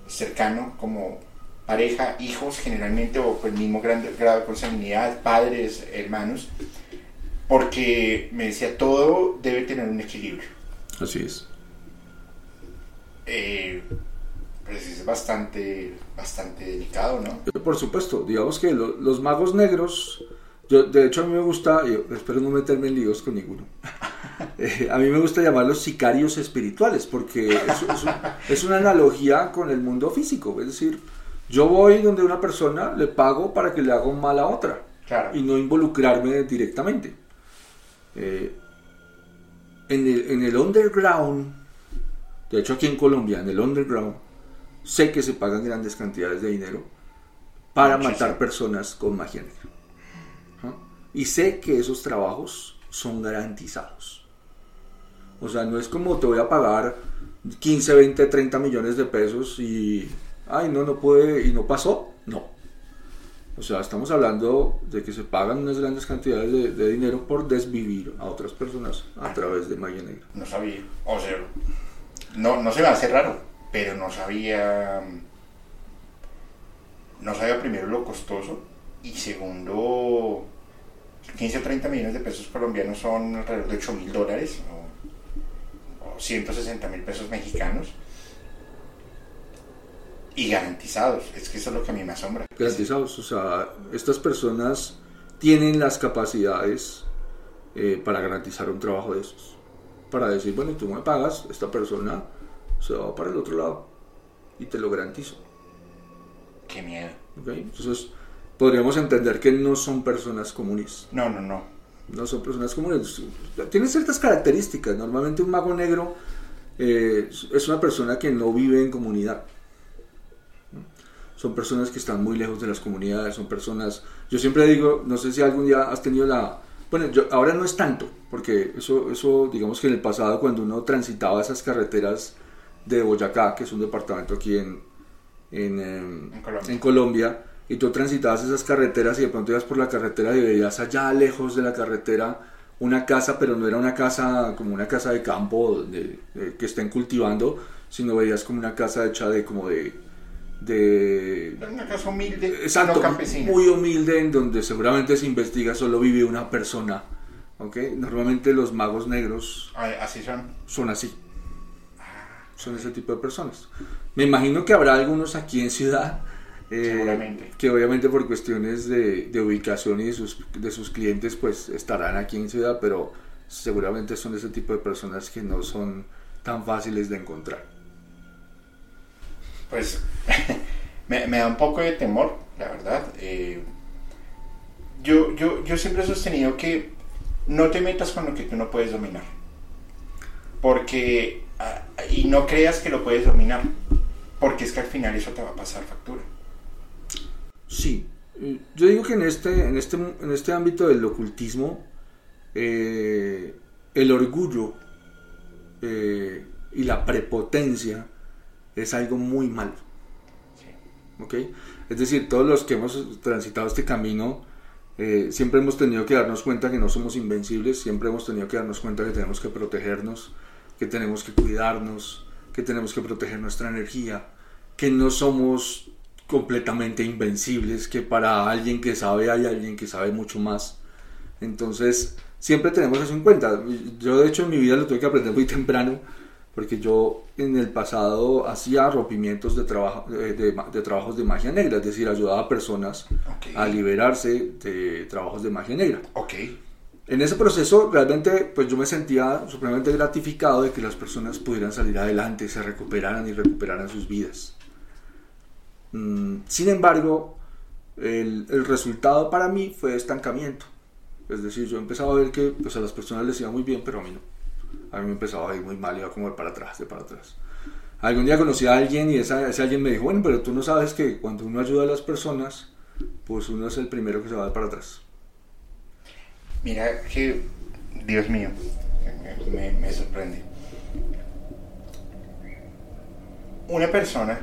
cercano, como pareja, hijos generalmente, o el mismo gran- grado de consanguinidad, padres, hermanos, porque me decía, todo debe tener un equilibrio. Así es. Eh, pues es bastante, bastante delicado, ¿no? Por supuesto, digamos que lo- los magos negros, yo de hecho a mí me gusta, yo espero no meterme en líos con ninguno, Eh, a mí me gusta llamarlos sicarios espirituales, porque es, es un- es una analogía con el mundo físico, es decir, yo voy donde una persona, le pago para que le haga un mal a otra Claro. y no involucrarme directamente. Eh, en, el, en el underground, de hecho aquí en Colombia, en el underground, sé que se pagan grandes cantidades de dinero para Muchísimo. matar personas con magia negra. ¿Ah? Y sé que esos trabajos son garantizados. O sea, no es como te voy a pagar 15, 20, 30 millones de pesos y, ay, no, no puede, y no pasó. No. O sea, estamos hablando de que se pagan unas grandes cantidades de, de dinero por desvivir a otras personas a través de magia negra. No sabía. O sea, no, no se me hace raro, pero no sabía. No sabía primero lo costoso y segundo, 15 o 30 millones de pesos colombianos son alrededor de 8 mil dólares o, o 160 mil pesos mexicanos y garantizados. Es que eso es lo que a mí me asombra. Garantizados. O sea, estas personas tienen las capacidades eh, para garantizar un trabajo de esos. Para decir, bueno, tú me pagas, esta persona se va para el otro lado y te lo garantizo. Qué miedo. ¿ok? Entonces, podríamos entender que no son personas comunes. No, no, no. No son personas comunes. Tienen ciertas características. Normalmente un mago negro eh, es una persona que no vive en comunidad. Son personas que están muy lejos de las comunidades. Son personas... Yo siempre digo, no sé si algún día has tenido la... Bueno, yo, ahora no es tanto, porque eso, eso, digamos que en el pasado cuando uno transitaba esas carreteras de Boyacá, que es un departamento aquí en, en, em, En Colombia. en Colombia, y tú transitabas esas carreteras y de pronto ibas por la carretera y veías allá lejos de la carretera una casa, pero no era una casa como una casa de campo donde, eh, que estén cultivando, sino veías como una casa hecha de como de... de una casa humilde, exacto, campesina. muy humilde, en donde seguramente se investiga solo vive una persona. ¿ok? Normalmente los magos negros Ay, Así son. son así. Son ese tipo de personas. Me imagino que habrá algunos aquí en ciudad. eh, Seguramente. Que obviamente por cuestiones de, de ubicación y de sus, de sus clientes pues estarán aquí en ciudad, pero seguramente son ese tipo de personas que no son tan fáciles de encontrar. Pues me, da un poco de temor, la verdad. Eh, yo, yo, yo siempre he sostenido que no te metas con lo que tú no puedes dominar. Porque, ah, y no creas que lo puedes dominar, porque es que al final eso te va a pasar factura. Sí, eh, yo digo que en este, en este, en este ámbito del ocultismo, eh, el orgullo y la prepotencia es algo muy malo. Sí. ¿ok? Es decir, todos los que hemos transitado este camino, eh, siempre hemos tenido que darnos cuenta que no somos invencibles, siempre hemos tenido que darnos cuenta que tenemos que protegernos, que tenemos que cuidarnos, que tenemos que proteger nuestra energía, que no somos completamente invencibles, que para alguien que sabe hay alguien que sabe mucho más. Entonces, siempre tenemos eso en cuenta. Yo de hecho en mi vida lo tuve que aprender muy temprano, porque yo en el pasado hacía rompimientos de, trabajo, de, de, trabajos de magia negra, es decir, ayudaba a personas a liberarse de trabajos de magia negra. Okay. En ese proceso realmente pues yo me sentía supremamente gratificado de que las personas pudieran salir adelante, se recuperaran y recuperaran sus vidas. Mm, sin embargo, el, el, resultado para mí fue estancamiento. Es decir, yo empezaba a ver que pues, a las personas les iba muy bien, pero a mí no. A mí me empezaba a ir muy mal, iba como de para atrás, de para atrás. Algún día conocí a alguien y ese alguien me dijo, bueno, pero tú no sabes que cuando uno ayuda a las personas, pues uno es el primero que se va para atrás. Mira que, Dios mío, me, me sorprende. Una persona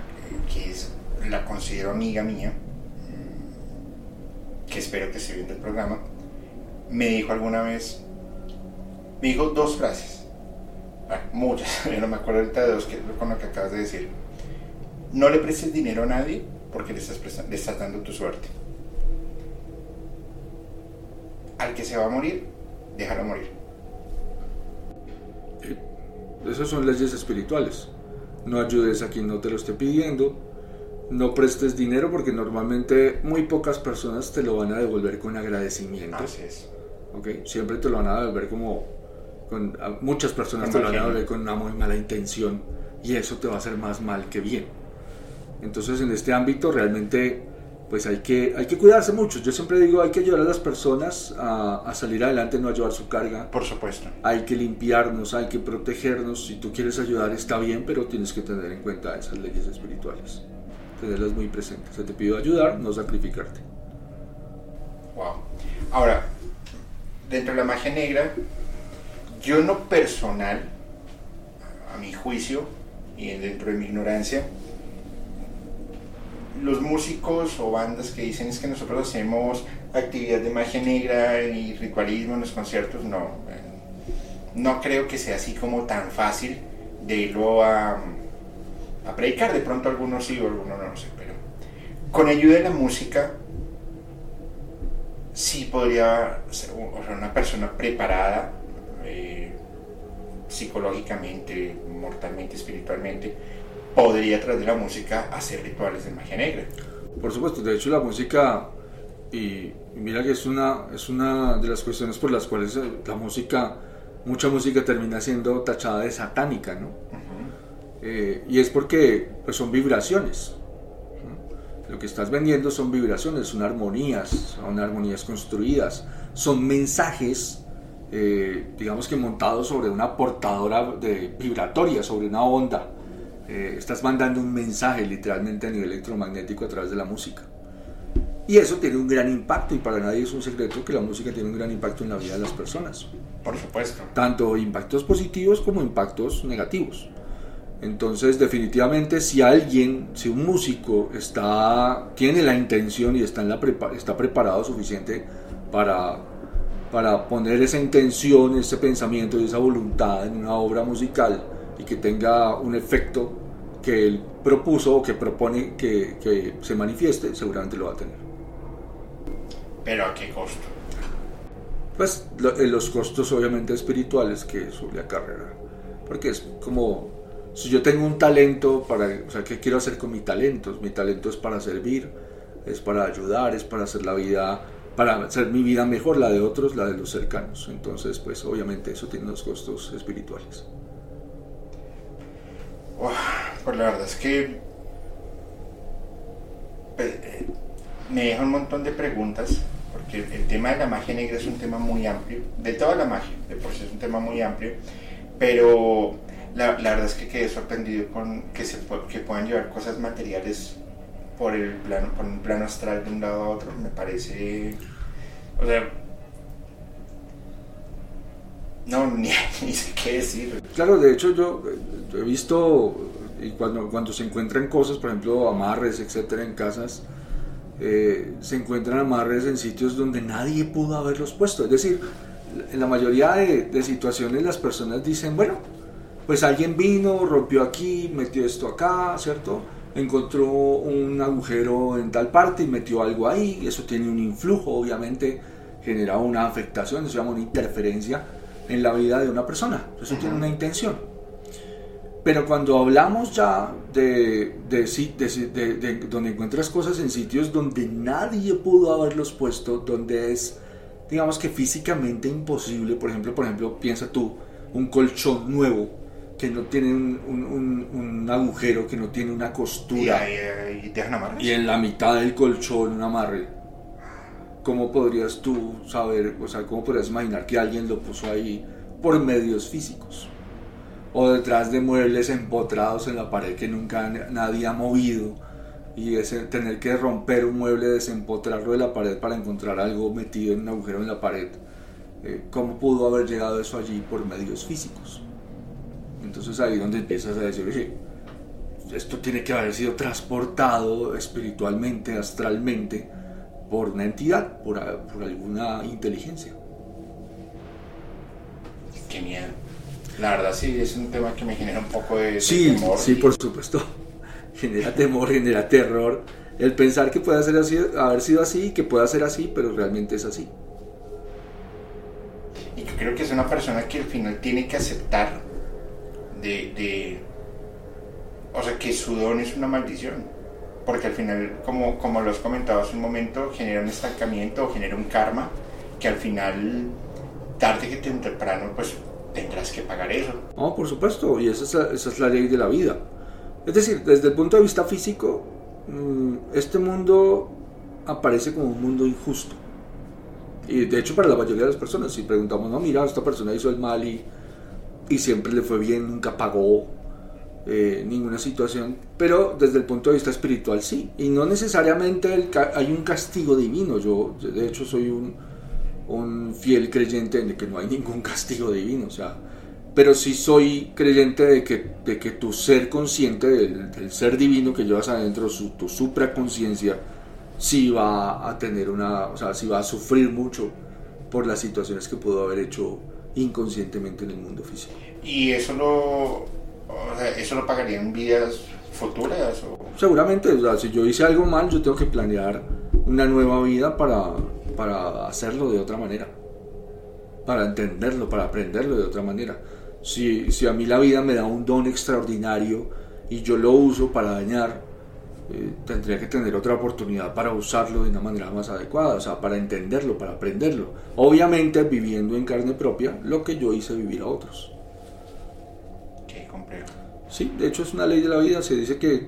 que es, la considero amiga mía, que espero que se viendo el programa, me dijo alguna vez, me dijo dos frases, muchas, yo no me acuerdo ahorita de dos que, con lo que acabas de decir. No le prestes dinero a nadie porque le estás, le estás dando tu suerte al que se va a morir, déjalo morir. Esas son leyes espirituales. No ayudes a quien no te lo esté pidiendo. No prestes dinero porque normalmente muy pocas personas te lo van a devolver con agradecimiento. Así es. ¿Okay? Siempre te lo van a devolver como... Con, muchas personas te lo devolver con una muy mala intención y eso te va a hacer más mal que bien. Entonces en este ámbito realmente pues hay que, hay que cuidarse mucho. Yo siempre digo, hay que ayudar a las personas a, salir adelante, no a llevar su carga. Por supuesto. Hay que limpiarnos, hay que protegernos. Si tú quieres ayudar está bien, pero tienes que tener en cuenta esas leyes espirituales. Tenerlas muy presentes. Se te pido ayudar, no sacrificarte. Wow. Ahora, dentro de la magia negra, yo no personal, a mi juicio y dentro de mi ignorancia, los músicos o bandas que dicen es que nosotros hacemos actividad de magia negra y ritualismo en los conciertos, no. Eh, no creo que sea así como tan fácil de irlo a, a predicar. De pronto algunos sí o algunos no, no sé, pero con ayuda de la música sí podría ser una persona preparada psicológicamente, mortalmente, espiritualmente, podría a través de la música hacer rituales de magia negra. Por supuesto, de hecho la música, y, mira que es una, es una de las cuestiones por las cuales eh, la música, mucha música termina siendo tachada de satánica, ¿no? Eh, y es porque pues, son vibraciones. Lo que estás vendiendo son vibraciones, son armonías, son armonías construidas, son mensajes, eh, digamos que montados sobre una portadora de vibratoria, sobre una onda eh, estás mandando un mensaje literalmente a nivel electromagnético a través de la música. Y eso tiene un gran impacto y para nadie es un secreto que la música tiene un gran impacto en la vida de las personas. Por supuesto. Tanto impactos positivos como impactos negativos. Entonces, definitivamente, si alguien, si un músico está, tiene la intención y está, en la está preparado suficiente para, para poner esa intención, ese pensamiento y esa voluntad en una obra musical y que tenga un efecto que él propuso o que propone que, que se manifieste, seguramente lo va a tener. ¿Pero a qué costo? Pues eh, los costos obviamente espirituales que suele acarrear. Porque es como, si yo tengo un talento, para, o sea, ¿qué quiero hacer con mi talento? Mi talento es para servir, es para ayudar, es para hacer la vida, para hacer mi vida mejor, la de otros, la de los cercanos. Entonces, pues obviamente eso tiene unos costos espirituales pues la verdad es que eh, me deja un montón de preguntas, porque el tema de la magia negra es un tema muy amplio, de toda la magia, de por sí es un tema muy amplio, pero la, verdad es que quedé sorprendido con que, se, que puedan llevar cosas materiales por el plano, por un plano astral de un lado a otro, me parece, o sea, no, ni, sé qué decir. Claro, de hecho yo, he visto y cuando, cuando se encuentran cosas, por ejemplo, amarres, etcétera, en casas, eh, se encuentran amarres en sitios donde nadie pudo haberlos puesto. Es decir, en la mayoría de, de, situaciones las personas dicen, bueno, pues alguien vino, rompió aquí, metió esto acá, ¿cierto? Encontró un agujero en tal parte y metió algo ahí, eso tiene un influjo, obviamente genera una afectación, se llama una interferencia en la vida de una persona, eso tiene una intención. Pero cuando hablamos ya de, de, de, de, donde encuentras cosas en sitios donde nadie pudo haberlos puesto, donde es, digamos que físicamente imposible, por ejemplo, por ejemplo, piensa tú, un colchón nuevo que no tiene un, un, agujero, que no tiene una costura. Y, y, y en la mitad del colchón un amarre. ¿Cómo podrías tú saber, o sea, cómo podrías imaginar que alguien lo puso ahí por medios físicos? o detrás de muebles empotrados en la pared que nunca nadie ha movido y ese, tener que romper un mueble, desempotrarlo de la pared para encontrar algo metido en un agujero en la pared. Eh, ¿Cómo pudo haber llegado eso allí por medios físicos? Entonces ahí donde empiezas a decir, oye, esto tiene que haber sido transportado espiritualmente, astralmente, por una entidad, por, por alguna inteligencia. Qué miedo. La verdad sí, es un tema que me genera un poco de, sí, temor. Sí, por supuesto. Genera temor, genera terror. El pensar que puede ser así, haber sido así, que pueda ser así, pero realmente es así. Y yo creo que es una persona que al final tiene que aceptar de, de o sea, que su don es una maldición. Porque al final, como, como lo has comentado hace un momento, genera un estancamiento genera un karma que al final, tarde que temprano, pues tendrás que pagar eso. No, por supuesto, y esa es, la, esa es la ley de la vida. Es decir, desde el punto de vista físico, mm, este mundo aparece como un mundo injusto. Y de hecho para la mayoría de las personas, si preguntamos, no, mira, esta persona hizo el mal y, y siempre le fue bien, nunca pagó eh, ninguna situación, pero desde el punto de vista espiritual sí. Y no necesariamente hay un castigo divino. Yo, de hecho, soy un, un fiel creyente de que no hay ningún castigo divino, o sea, pero sí soy creyente de que, de que tu ser consciente del, ser divino que llevas adentro, su, tu supraconciencia, sí va a tener una, o sea, sí va a sufrir mucho por las situaciones que pudo haber hecho inconscientemente en el mundo físico. ¿Y eso lo, o sea, eso lo pagaría en vidas futuras? O? Seguramente, o sea, si yo hice algo mal, yo tengo que planear una nueva vida para para hacerlo de otra manera, para entenderlo, para aprenderlo de otra manera. Si, si a mí la vida me da un don extraordinario y yo lo uso para dañar, eh, tendría que tener otra oportunidad para usarlo de una manera más adecuada, o sea, para entenderlo, para aprenderlo. Obviamente viviendo en carne propia lo que yo hice vivir a otros. Qué complejo. Sí, de hecho es una ley de la vida, se dice que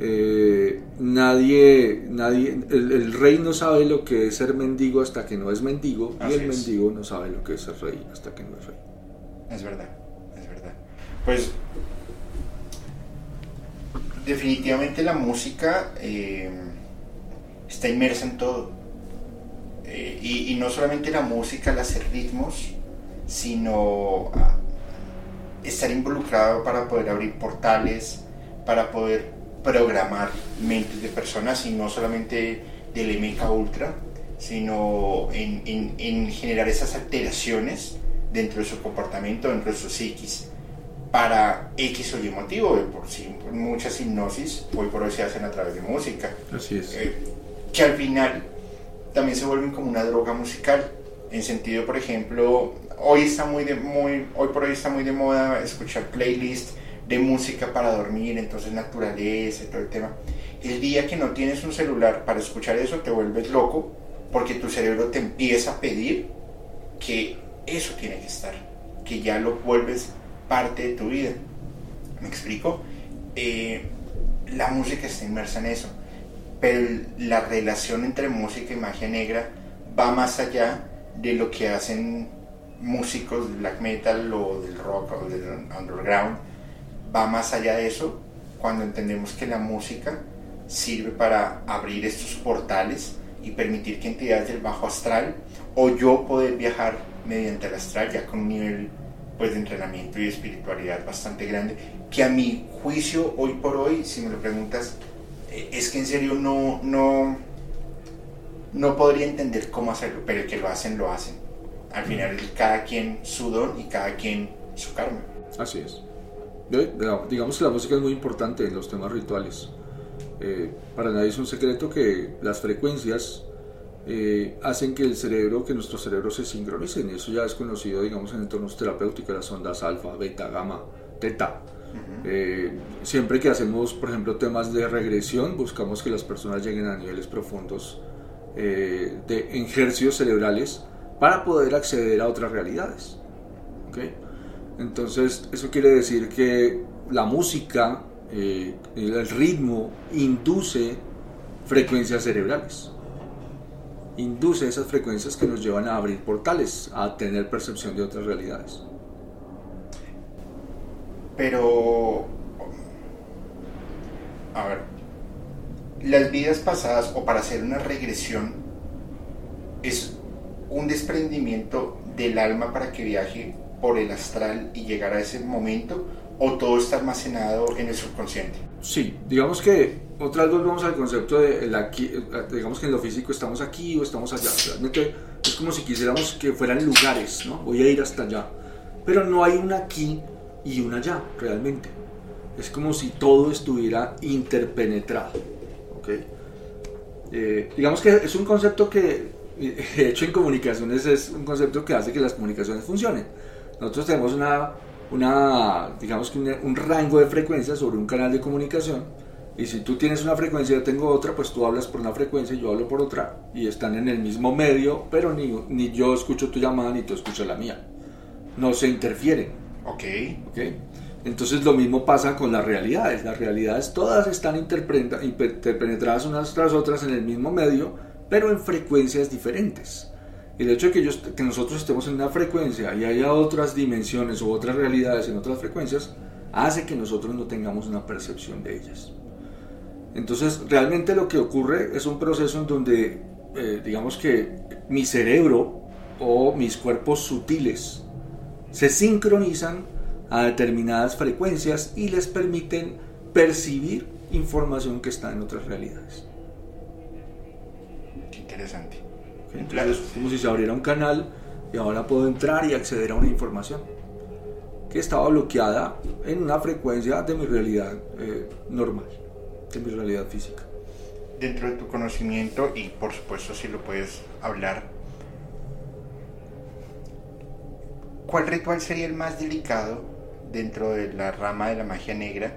eh, nadie, nadie, el, rey no sabe lo que es ser mendigo hasta que no es mendigo y el mendigo no sabe lo que es ser rey hasta que no es rey. Es verdad, es verdad. Pues definitivamente la música eh, está inmersa en todo. Eh, y, no solamente la música, el hacer ritmos, sino ah, estar involucrado para poder abrir portales, para poder programar mentes de personas y no solamente del MK Ultra, sino en, en, generar esas alteraciones dentro de su comportamiento, dentro de su psiquis, para X o Y motivo. Por si muchas hipnosis hoy por hoy se hacen a través de música. Así es. Eh, que al final también se vuelven como una droga musical. En sentido, por ejemplo, hoy está muy de, muy, hoy por hoy está muy de moda escuchar playlists de música para dormir, entonces naturaleza y todo el tema. El día que no tienes un celular para escuchar eso te vuelves loco porque tu cerebro te empieza a pedir que eso tiene que estar, que ya lo vuelves parte de tu vida. ¿Me explico? Eh, la música está inmersa en eso, pero la relación entre música y magia negra va más allá de lo que hacen músicos de black metal o del rock o del underground va más allá de eso cuando entendemos que la música sirve para abrir estos portales y permitir que entidades del bajo astral o yo poder viajar mediante el astral ya con un nivel pues de entrenamiento y de espiritualidad bastante grande que a mi juicio hoy por hoy si me lo preguntas eh, es que en serio no no no podría entender cómo hacerlo pero el que lo hacen lo hacen. Al final cada quien su don y cada quien su karma. Así es. Digamos que la música es muy importante en los temas rituales. Eh, para nadie es un secreto que las frecuencias eh, hacen que el cerebro, que nuestro cerebro se sincronicen. Eso ya es conocido, digamos, en entornos terapéuticos, las ondas alfa, beta, gamma, teta. Eh, siempre que hacemos, por ejemplo, temas de regresión, buscamos que las personas lleguen a niveles profundos de ejercicios cerebrales para poder acceder a otras realidades. ¿okay? Entonces, eso quiere decir que la música, eh, el ritmo, induce frecuencias cerebrales. Induce esas frecuencias que nos llevan a abrir portales, a tener percepción de otras realidades. Pero, a ver, las vidas pasadas o para hacer una regresión es un desprendimiento del alma para que viaje por el astral y llegar a ese momento o todo está almacenado en el subconsciente? Sí, digamos que otra vez volvemos al concepto de el aquí, digamos que en lo físico estamos aquí o estamos allá. Realmente es como si quisiéramos que fueran lugares, ¿no? Voy a ir hasta allá. Pero no hay un aquí y un allá, realmente. Es como si todo estuviera interpenetrado. ¿ok? Eh, digamos que es un concepto que, de hecho en comunicaciones es un concepto que hace que las comunicaciones funcionen nosotros tenemos una, una digamos que un, rango de frecuencia sobre un canal de comunicación y si tú tienes una frecuencia y yo tengo otra, pues tú hablas por una frecuencia y yo hablo por otra y están en el mismo medio, pero ni, ni yo escucho tu llamada ni tú escuchas la mía. No se interfieren. Ok. okay? Entonces lo mismo pasa con las realidades. Las realidades todas están interpenetradas unas tras otras en el mismo medio, pero en frecuencias diferentes. El hecho de que, que nosotros estemos en una frecuencia y haya otras dimensiones o otras realidades en otras frecuencias, hace que nosotros no tengamos una percepción de ellas. Entonces, realmente lo que ocurre es un proceso en donde, eh, digamos que mi cerebro o mis cuerpos sutiles se sincronizan a determinadas frecuencias y les permiten percibir información que está en otras realidades. Qué interesante. Entonces, como si se abriera un canal y ahora puedo entrar y acceder a una información que estaba bloqueada en una frecuencia de mi realidad eh, normal, de mi realidad física. Dentro de tu conocimiento, y por supuesto si lo puedes hablar, ¿cuál ritual sería el más delicado dentro de la rama de la magia negra?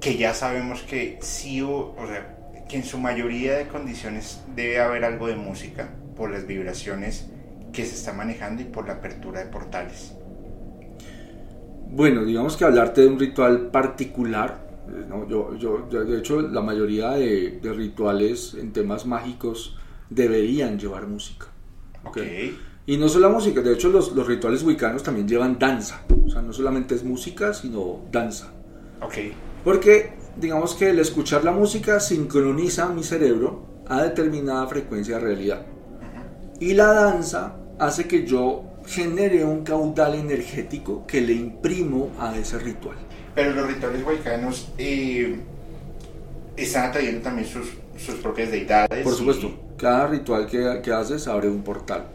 Que ya sabemos que sí o, o sea, que en su mayoría de condiciones debe haber algo de música por las vibraciones que se está manejando y por la apertura de portales. Bueno, digamos que hablarte de un ritual particular, eh, ¿no? yo, yo, de hecho la mayoría de, rituales en temas mágicos deberían llevar música. Okay. Y no solo música, de hecho los, los rituales wicanos también llevan danza, o sea, no solamente es música, sino danza. Okay. Porque digamos que el escuchar la música sincroniza mi cerebro a determinada frecuencia de realidad. Y la danza hace que yo genere un caudal energético que le imprimo a ese ritual. Pero los rituales huaycanos eh, están atrayendo también sus, sus, propias deidades. Por supuesto, cada ritual que, que, haces abre un portal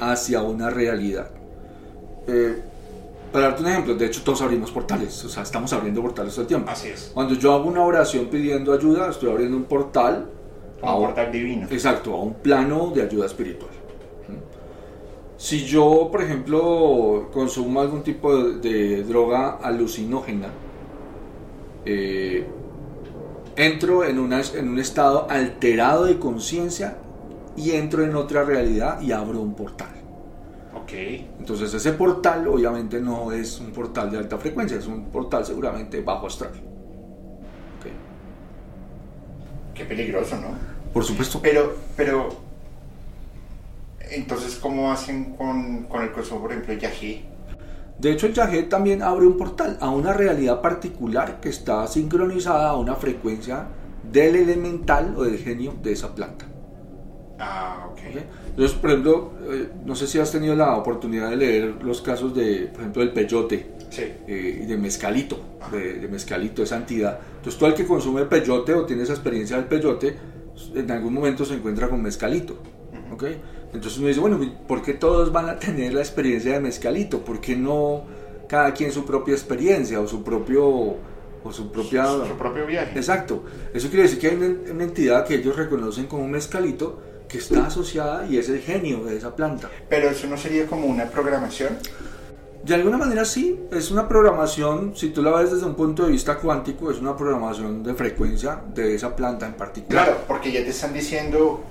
hacia una realidad. Eh, para darte un ejemplo, de hecho todos abrimos portales, o sea, estamos abriendo portales todo el tiempo. Así es. Cuando yo hago una oración pidiendo ayuda, estoy abriendo un portal. A un portal divino. Exacto, a un plano de ayuda espiritual. Si yo, por ejemplo, consumo algún tipo de, droga alucinógena, eh, entro en, una, en un estado alterado de conciencia y entro en otra realidad y abro un portal. Entonces ese portal obviamente no es un portal de alta frecuencia, es un portal seguramente bajo astral. Qué peligroso, ¿no? Por supuesto. Pero, pero, entonces, ¿cómo hacen con, con el consumo, por ejemplo, Yahé? De hecho, el Yahé también abre un portal a una realidad particular que está sincronizada a una frecuencia del elemental o del genio de esa planta. Ah, ok. Entonces, por ejemplo, eh, no sé si has tenido la oportunidad de leer los casos de, por ejemplo, del peyote eh, y de mezcalito, de, mezcalito, de santidad. Entonces, tú al que consume peyote o tiene esa experiencia del peyote, en algún momento se encuentra con mezcalito. Entonces uno dice, bueno, ¿por qué todos van a tener la experiencia de mezcalito? ¿Por qué no cada quien su propia experiencia o su propio o su propia su, su propio viaje. Exacto. Eso quiere decir que hay una, una entidad que ellos reconocen como un mezcalito que está asociada y es el genio de esa planta. Pero eso no sería como una programación. De alguna manera sí, es una programación, si tú la ves desde un punto de vista cuántico, es una programación de frecuencia de esa planta en particular. Claro, porque ya te están diciendo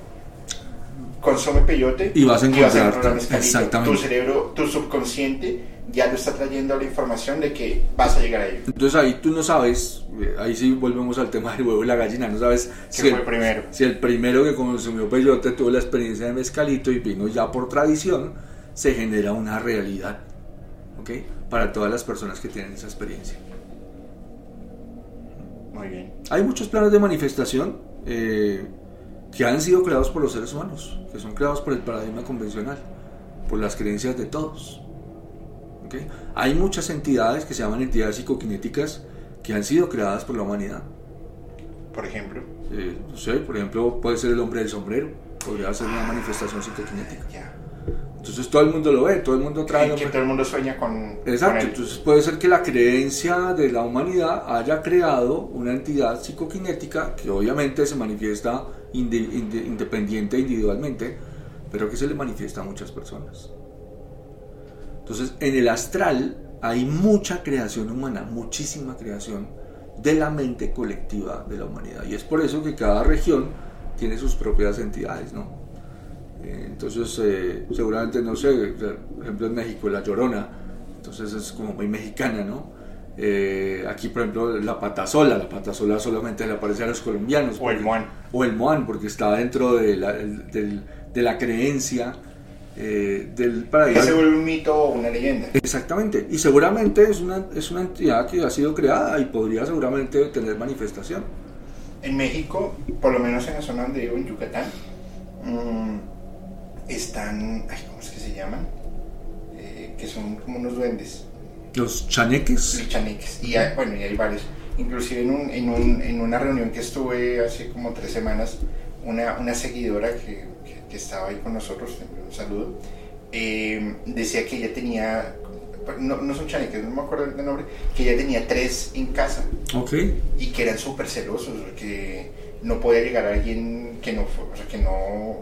consume peyote Y vas a encontrar- exactamente. Tu cerebro, tu subconsciente ya lo está trayendo la información de que vas a llegar a ello. Entonces ahí tú no sabes, eh, ahí sí volvemos al tema del huevo y la gallina, no sabes ¿Qué si fue el, primero? si el primero que consumió peyote tuvo la experiencia de mezcalito y vino ya por tradición, se genera una realidad, ¿ok? Para todas las personas que tienen esa experiencia. Muy bien. Hay muchos planes de manifestación eh, que han sido creados por los seres humanos, que son creados por el paradigma convencional, por las creencias de todos. ¿Ok? Hay muchas entidades que se llaman entidades psicoquinéticas que han sido creadas por la humanidad. Por ejemplo. Eh, no sé, por ejemplo, puede ser el hombre del sombrero, podría ser una manifestación psicoquinética. Entonces todo el mundo lo ve, todo el mundo trae el Que, todo el mundo sueña con. Exacto, con entonces puede ser que la creencia de la humanidad haya creado una entidad psicoquinética que obviamente se manifiesta indi- indi- independiente individualmente, pero que se le manifiesta a muchas personas. Entonces, en el astral hay mucha creación humana, muchísima creación de la mente colectiva de la humanidad. Y es por eso que cada región tiene sus propias entidades, ¿no? Eh, Entonces, eh, seguramente, no sé, por ejemplo en México, La Llorona, entonces es como muy mexicana, ¿no? Eh, aquí, por ejemplo, la patasola, la patasola solamente le aparece a los colombianos. O el porque- Moan. O el Moan, porque está dentro de la, del- de la creencia eh, del paradigma. se vuelve un mito o una leyenda. Exactamente, y seguramente es una, es una entidad que ha sido creada y podría seguramente tener manifestación. En México, por lo menos en la zona donde vivo, en Yucatán, mm, están. Ay, ¿Cómo es que se llaman? Eh, que son como unos duendes. Los chaneques, Lichaneques. Y hay, bueno, y hay varios. Inclusive en, un, en, un- en una reunión que estuve hace como tres semanas, una, una seguidora que, que- estaba ahí con nosotros, un saludo, eh, decía que ella tenía, no, no son chaneques, no me acuerdo el nombre, que ella tenía tres en casa ok, y que eran súper celosos, que no podía llegar a alguien que no, o sea, que no,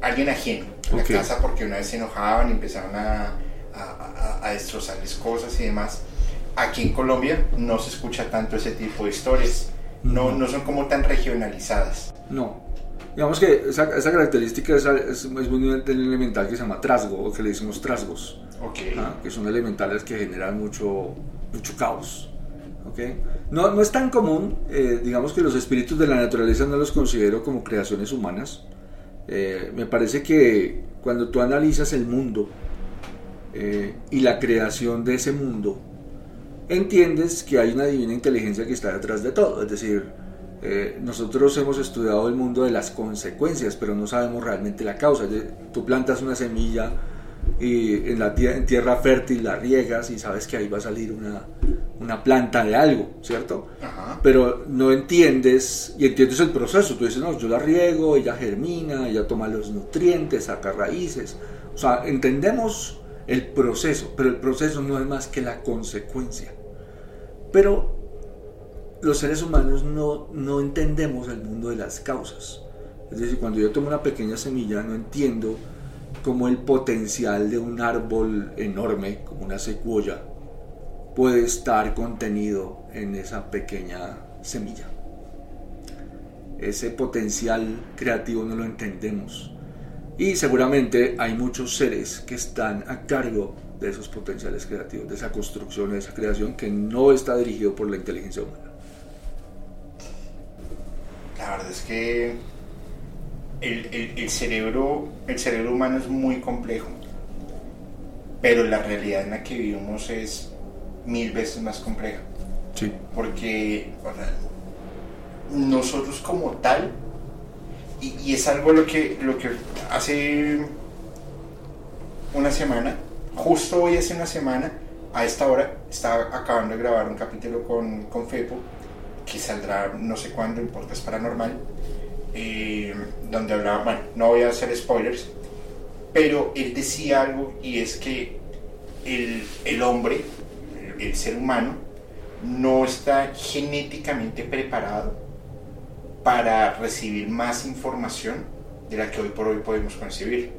alguien ajeno a la casa porque una vez se enojaban y empezaron a, a, a- a destrozarles cosas y demás. Aquí en Colombia no se escucha tanto ese tipo de historias, no, no son como tan regionalizadas. no. Digamos que esa, esa característica es, es, es muy del elemental que se llama trasgo, o que le decimos trasgos, Ok. ¿ah? que son elementales que generan mucho, mucho caos. ¿ok? No, no es tan común, eh, digamos que los espíritus de la naturaleza no los considero como creaciones humanas. Eh, me parece que cuando tú analizas el mundo eh, y la creación de ese mundo, entiendes que hay una divina inteligencia que está detrás de todo. Es decir, eh, nosotros hemos estudiado el mundo de las consecuencias, pero no sabemos realmente la causa. Tú plantas una semilla y en, la tie- en tierra fértil la riegas y sabes que ahí va a salir una, una planta de algo, ¿cierto? Ajá. pero no entiendes y entiendes el proceso. Tú dices, no, yo la riego, ella germina, ella toma los nutrientes, saca raíces. O sea, entendemos el proceso, pero el proceso no es más que la consecuencia. Pero los seres humanos no, no entendemos el mundo de las causas. Es decir, cuando yo tomo una pequeña semilla, no entiendo cómo el potencial de un árbol enorme, como una secuoya, puede estar contenido en esa pequeña semilla. Ese potencial creativo no lo entendemos. Y seguramente hay muchos seres que están a cargo de esos potenciales creativos, de esa construcción, de esa creación que no está dirigido por la inteligencia humana. La verdad es que el, el- el cerebro, el cerebro humano es muy complejo, pero la realidad en la que vivimos es mil veces más compleja, Sí. porque o sea, nosotros como tal, y, y es algo lo que, lo que hace una semana, justo hoy hace una semana, a esta hora, estaba acabando de grabar un capítulo con, con Fepo, que saldrá no sé cuándo en Podcast Paranormal, eh, donde hablaba, bueno, no voy a hacer spoilers, pero él decía algo y es que el, el hombre, el, ser humano, no está genéticamente preparado para recibir más información de la que hoy por hoy podemos concebir.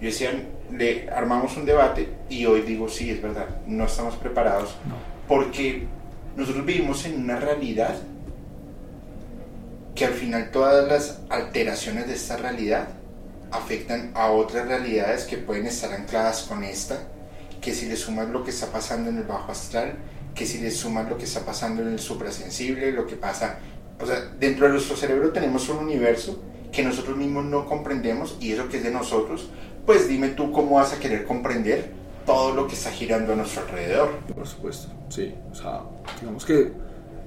Yo decía, le armamos un debate y hoy digo, sí, es verdad, no estamos preparados porque nosotros vivimos en una realidad que al final todas las alteraciones de esta realidad afectan a otras realidades que pueden estar ancladas con esta, que si le sumas lo que está pasando en el bajo astral, que si le sumas lo que está pasando en el suprasensible, lo que pasa, o sea, dentro de nuestro cerebro tenemos un universo que nosotros mismos no comprendemos y eso que es de nosotros, pues dime tú cómo vas a querer comprender todo lo que está girando a nuestro alrededor. Por supuesto, sí, o sea, digamos que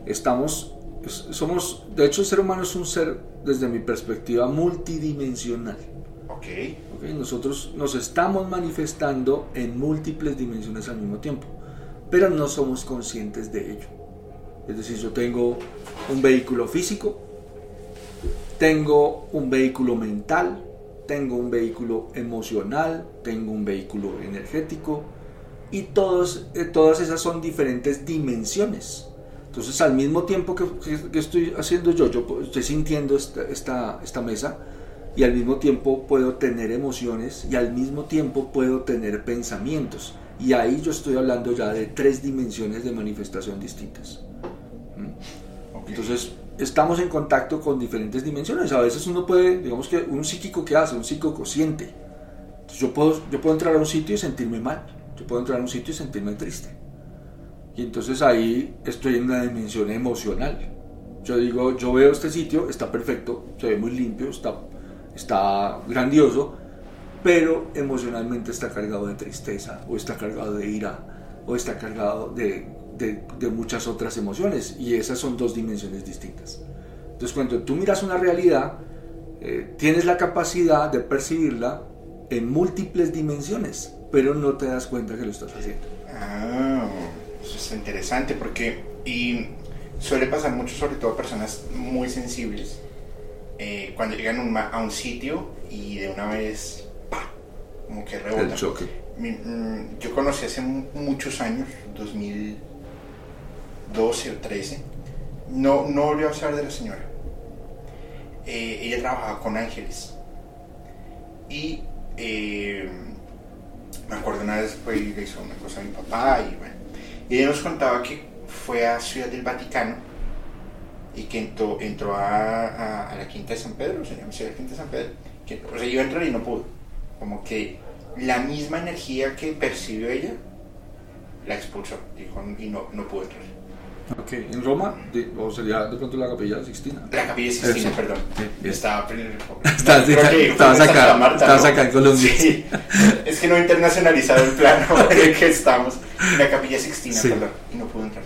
estamos somos, de hecho el ser humano es un ser, desde mi perspectiva, multidimensional. Okay. ok. Nosotros nos estamos manifestando en múltiples dimensiones al mismo tiempo, pero no somos conscientes de ello. Es decir, yo tengo un vehículo físico, tengo un vehículo mental, tengo un vehículo emocional, tengo un vehículo energético, y todos, eh, todas esas son diferentes dimensiones. Entonces, al mismo tiempo que, estoy haciendo yo, yo estoy sintiendo esta, esta, esta, mesa y al mismo tiempo puedo tener emociones y al mismo tiempo puedo tener pensamientos. Y ahí yo estoy hablando ya de tres dimensiones de manifestación distintas. ¿Mm? Entonces, estamos en contacto con diferentes dimensiones. A veces uno puede, digamos que un psíquico que hace, un psíquico siente. yo puedo, yo puedo entrar a un sitio y sentirme mal. Yo puedo entrar a un sitio y sentirme triste. Y entonces ahí estoy en una dimensión emocional. Yo digo, yo veo este sitio, está perfecto, se ve muy limpio, está, está grandioso, pero emocionalmente está cargado de tristeza, o está cargado de ira, o está cargado de, de, muchas otras emociones. Y esas son dos dimensiones distintas. Entonces cuando tú miras una realidad, eh, tienes la capacidad de percibirla en múltiples dimensiones, pero no te das cuenta que lo estás haciendo. Ah. Eso es interesante porque y suele pasar mucho, sobre todo a personas muy sensibles, eh, cuando llegan a un sitio y de una vez, ¡pa! como que rebota. El choque. Mm, yo conocí hace muchos años, 2012 o 13, no, no volvió a saber de la señora. Eh, ella trabajaba con ángeles. Y eh, me acuerdo una vez fue le hizo una cosa a mi papá y bueno y ella nos contaba que fue a Ciudad del Vaticano y que entró, entró a, la Quinta de San Pedro, se llama Ciudad Quinta de San Pedro, que, o sea, a entrar y no pudo. Como que la misma energía que percibió ella la expulsó dijo, y no, no pudo entrar. Ok, en Roma, o sería de pronto la capilla Sixtina. La capilla Sixtina, perdón. estaba, estabas acá, estabas acá en Colombia. Sí. es que no he internacionalizado el plano en el que estamos. La capilla Sixtina, perdón, y no pudo entrar.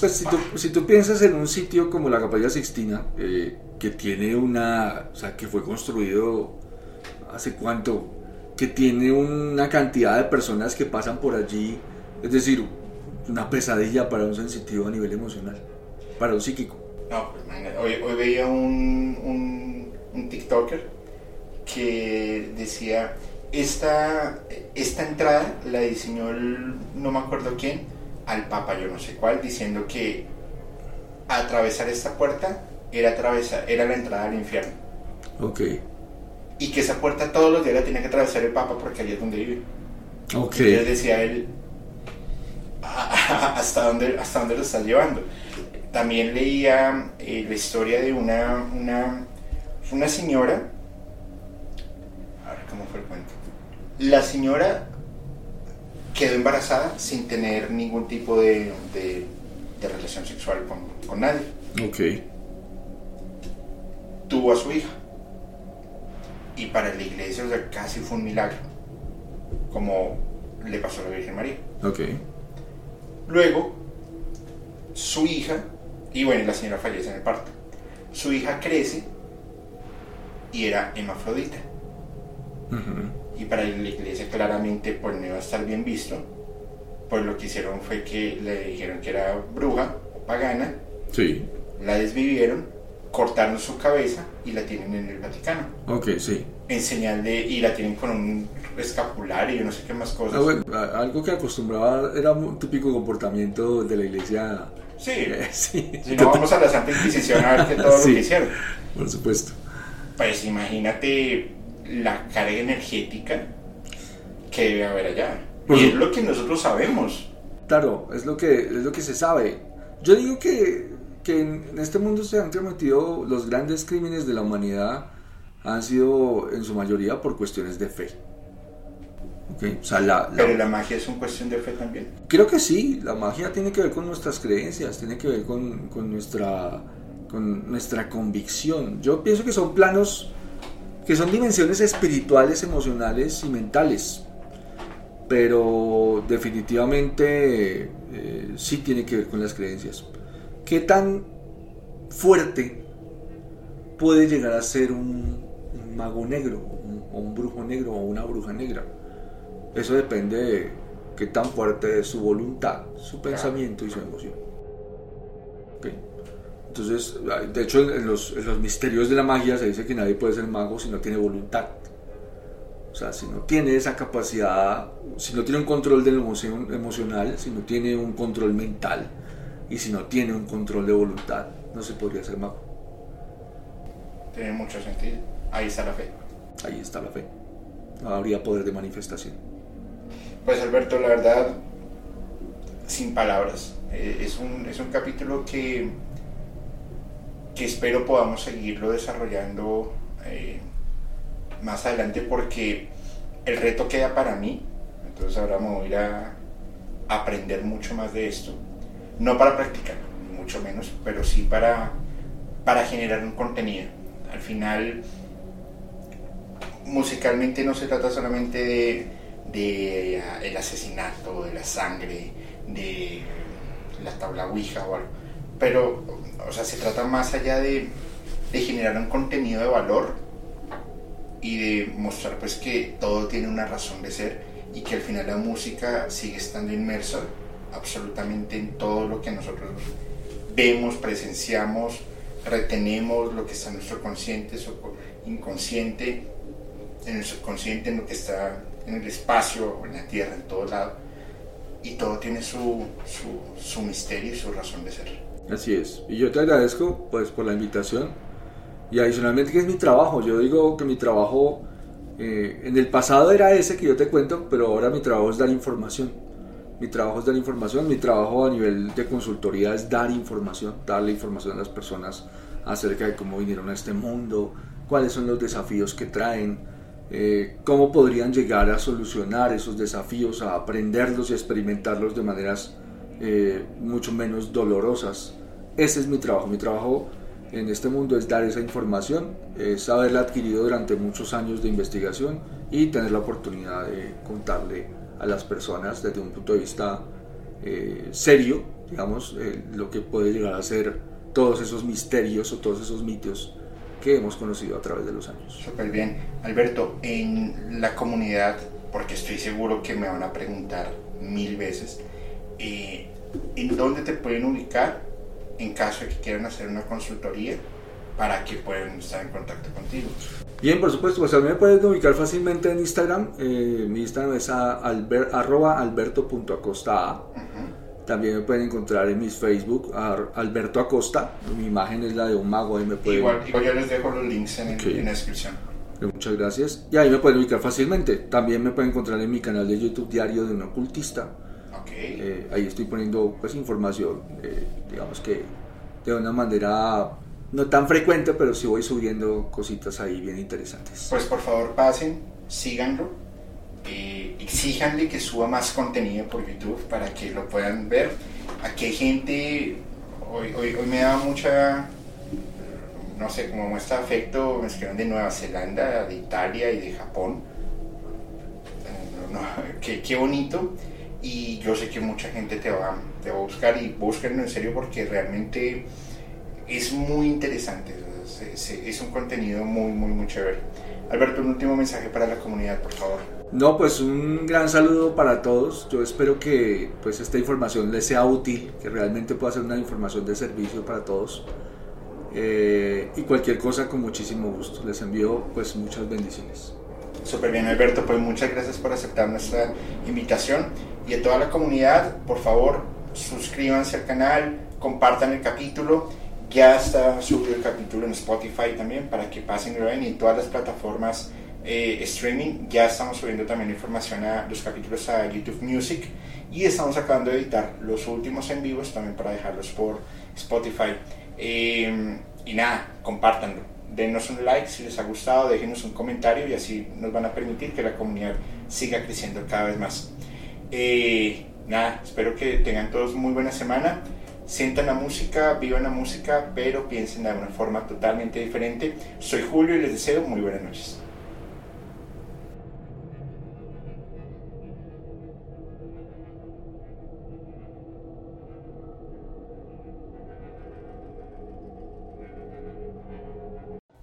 Pues si tú, si tú, piensas en un sitio como la capilla Sixtina, eh, que tiene una, o sea, que fue construido hace cuánto, que tiene una cantidad de personas que pasan por allí, es decir, una pesadilla para un sensitivo a nivel emocional, para un psíquico. No, pues hoy, hoy veía un, un, un, TikToker que decía, esta, esta entrada la diseñó no me acuerdo quién, al Papa yo no sé cuál, diciendo que atravesar esta puerta era, atravesar, era la entrada al infierno. Ok. Y que esa puerta todos los días la tenía que atravesar el Papa porque allí es donde vive. Ok. Y decía él, hasta dónde, hasta dónde lo estás llevando. También leía eh, la historia de una, una, una señora. A ver cómo fue el cuento. La señora quedó embarazada sin tener ningún tipo de, de, relación sexual con, con, nadie. Ok. Tuvo a su hija. Y para la iglesia, casi fue un milagro. Como le pasó a la Virgen María. Ok. Luego, su hija, y bueno, la señora fallece en el parto, su hija crece y era hemafrodita. Y para la iglesia claramente pues no iba a estar bien visto, pues lo que hicieron fue que le dijeron que era bruja o pagana, sí. la desvivieron cortaron su cabeza y la tienen en el Vaticano. Ok, sí. En señal de. y la tienen con un escapulario y no sé qué más cosas. Ah, bueno, algo que acostumbraba era un típico comportamiento de la iglesia. Sí. Eh, sí, Si no vamos a la Santa Inquisición a ver qué todo Sí. lo que hicieron. por supuesto. Pues imagínate la carga energética que debe haber allá. Y es lo que nosotros sabemos. Claro, es lo que, es lo que se sabe. Yo digo que, que en este mundo se han cometido los grandes crímenes de la humanidad han sido en su mayoría por cuestiones de fe. Ok, O sea, la- la- Pero la magia es una cuestión de fe también. Creo que sí, la magia tiene que ver con nuestras creencias, tiene que ver con, con nuestra, con nuestra convicción. Yo pienso que son planos, que son dimensiones espirituales, emocionales y mentales. Pero definitivamente eh, sí tiene que ver con las creencias. ¿Qué tan fuerte puede llegar a ser un mago negro, un- o un brujo negro o una bruja negra? Eso depende de qué tan fuerte es su voluntad, su pensamiento y su emoción. Entonces, de hecho, en los, en los misterios de la magia se dice que nadie puede ser mago si no tiene voluntad. O sea, si no tiene esa capacidad, si no tiene un control de la emoción emocional, si no tiene un control mental y si no tiene un control de voluntad, no se podría ser mago. Tiene mucho sentido. Ahí está la fe. Ahí está la fe. Habría poder de manifestación. Pues Alberto, la verdad, sin palabras. Eh, es, un, es un capítulo que, que espero podamos seguirlo desarrollando eh, más adelante porque el reto queda para mí. Entonces ahora me voy a ir a aprender mucho más de esto. No para practicar, mucho menos, pero sí para, para generar un contenido. Al final, musicalmente no se trata solamente de, eh, el asesinato, de la sangre, de la tabla Ouija o algo. Pero, o sea, se trata más allá de, generar un contenido de valor y de mostrar pues que todo tiene una razón de ser y que al final la música sigue estando inmersa absolutamente en todo lo que nosotros vemos, presenciamos, retenemos, lo que está en nuestro consciente, inconsciente, en el subconsciente, en lo que está en el espacio, en la tierra, en todo lado. Y todo tiene su, su, su misterio y su razón de ser. Así es. Y yo te agradezco pues por la invitación. Y adicionalmente que es mi trabajo. Yo digo que mi trabajo eh, en el pasado era ese que yo te cuento, pero ahora mi trabajo es dar información. Mi trabajo es dar información. Mi trabajo a nivel de consultoría es dar información, darle información a las personas acerca de cómo vinieron a este mundo, cuáles son los desafíos que traen, eh, cómo podrían llegar a solucionar esos desafíos, a aprenderlos y experimentarlos de maneras eh, mucho menos dolorosas. Ese es mi trabajo. Mi trabajo en este mundo es dar esa información, es haberla adquirido durante muchos años de investigación y tener la oportunidad de contarle a las personas desde un punto de vista eh, serio, digamos, eh, lo que puede llegar a ser todos esos misterios o todos esos mitos que hemos conocido a través de los años. Súper bien. Alberto, en la comunidad, porque estoy seguro que me van a preguntar mil veces, eh, ¿en dónde te pueden ubicar en caso de que quieran hacer una consultoría para que puedan estar en contacto contigo? Bien, por supuesto, pues a mí me pueden ubicar fácilmente en Instagram. Eh, mi Instagram es a alber, arroba alberto.acosta. Ujú. También me pueden encontrar en mis Facebook, Alberto Acosta. Mi imagen es la de un mago, ahí me pueden... Igual, igual yo les dejo los links en, la descripción. Muchas gracias. Y ahí me pueden ubicar fácilmente. También me pueden encontrar en mi canal de YouTube Diario de un Ocultista. Eh, ahí estoy poniendo pues información, eh, digamos que de una manera no tan frecuente, pero sí voy subiendo cositas ahí bien interesantes. Pues por favor pasen, síganlo, eh, exíjanle que suba más contenido por YouTube para que lo puedan ver. Aquí hay gente, hoy, hoy, hoy me da mucha, no sé, como muestra afecto, me escriben de Nueva Zelanda, de Italia y de Japón. Eh, qué, qué bonito. Y yo sé que mucha gente te va, te va a buscar y búsquenlo en serio porque realmente es muy interesante. Es, es- es un contenido muy, muy, muy chévere. Alberto, un último mensaje para la comunidad, por favor. No, pues un gran saludo para todos. Yo espero que pues esta información les sea útil, que realmente pueda ser una información de servicio para todos. eh, y cualquier cosa con muchísimo gusto. Les envío pues muchas bendiciones. Súper bien Alberto, pues muchas gracias por aceptar nuestra invitación y a toda la comunidad, por favor, suscríbanse al canal, compartan el capítulo. Ya está subido el capítulo en Spotify también para que pasen y lo vean y en todas las plataformas eh, streaming. Ya estamos subiendo también información a los capítulos a YouTube Music y estamos acabando de editar los últimos en vivos también para dejarlos por Spotify. Eh, y nada, compártanlo. Denos un like si les ha gustado, déjenos un comentario y así nos van a permitir que la comunidad siga creciendo cada vez más. Eh, nada, espero que tengan todos muy buena semana. Sientan la música, vivan la música, pero piensen de una forma totalmente diferente. Soy Julio y les deseo muy buenas noches.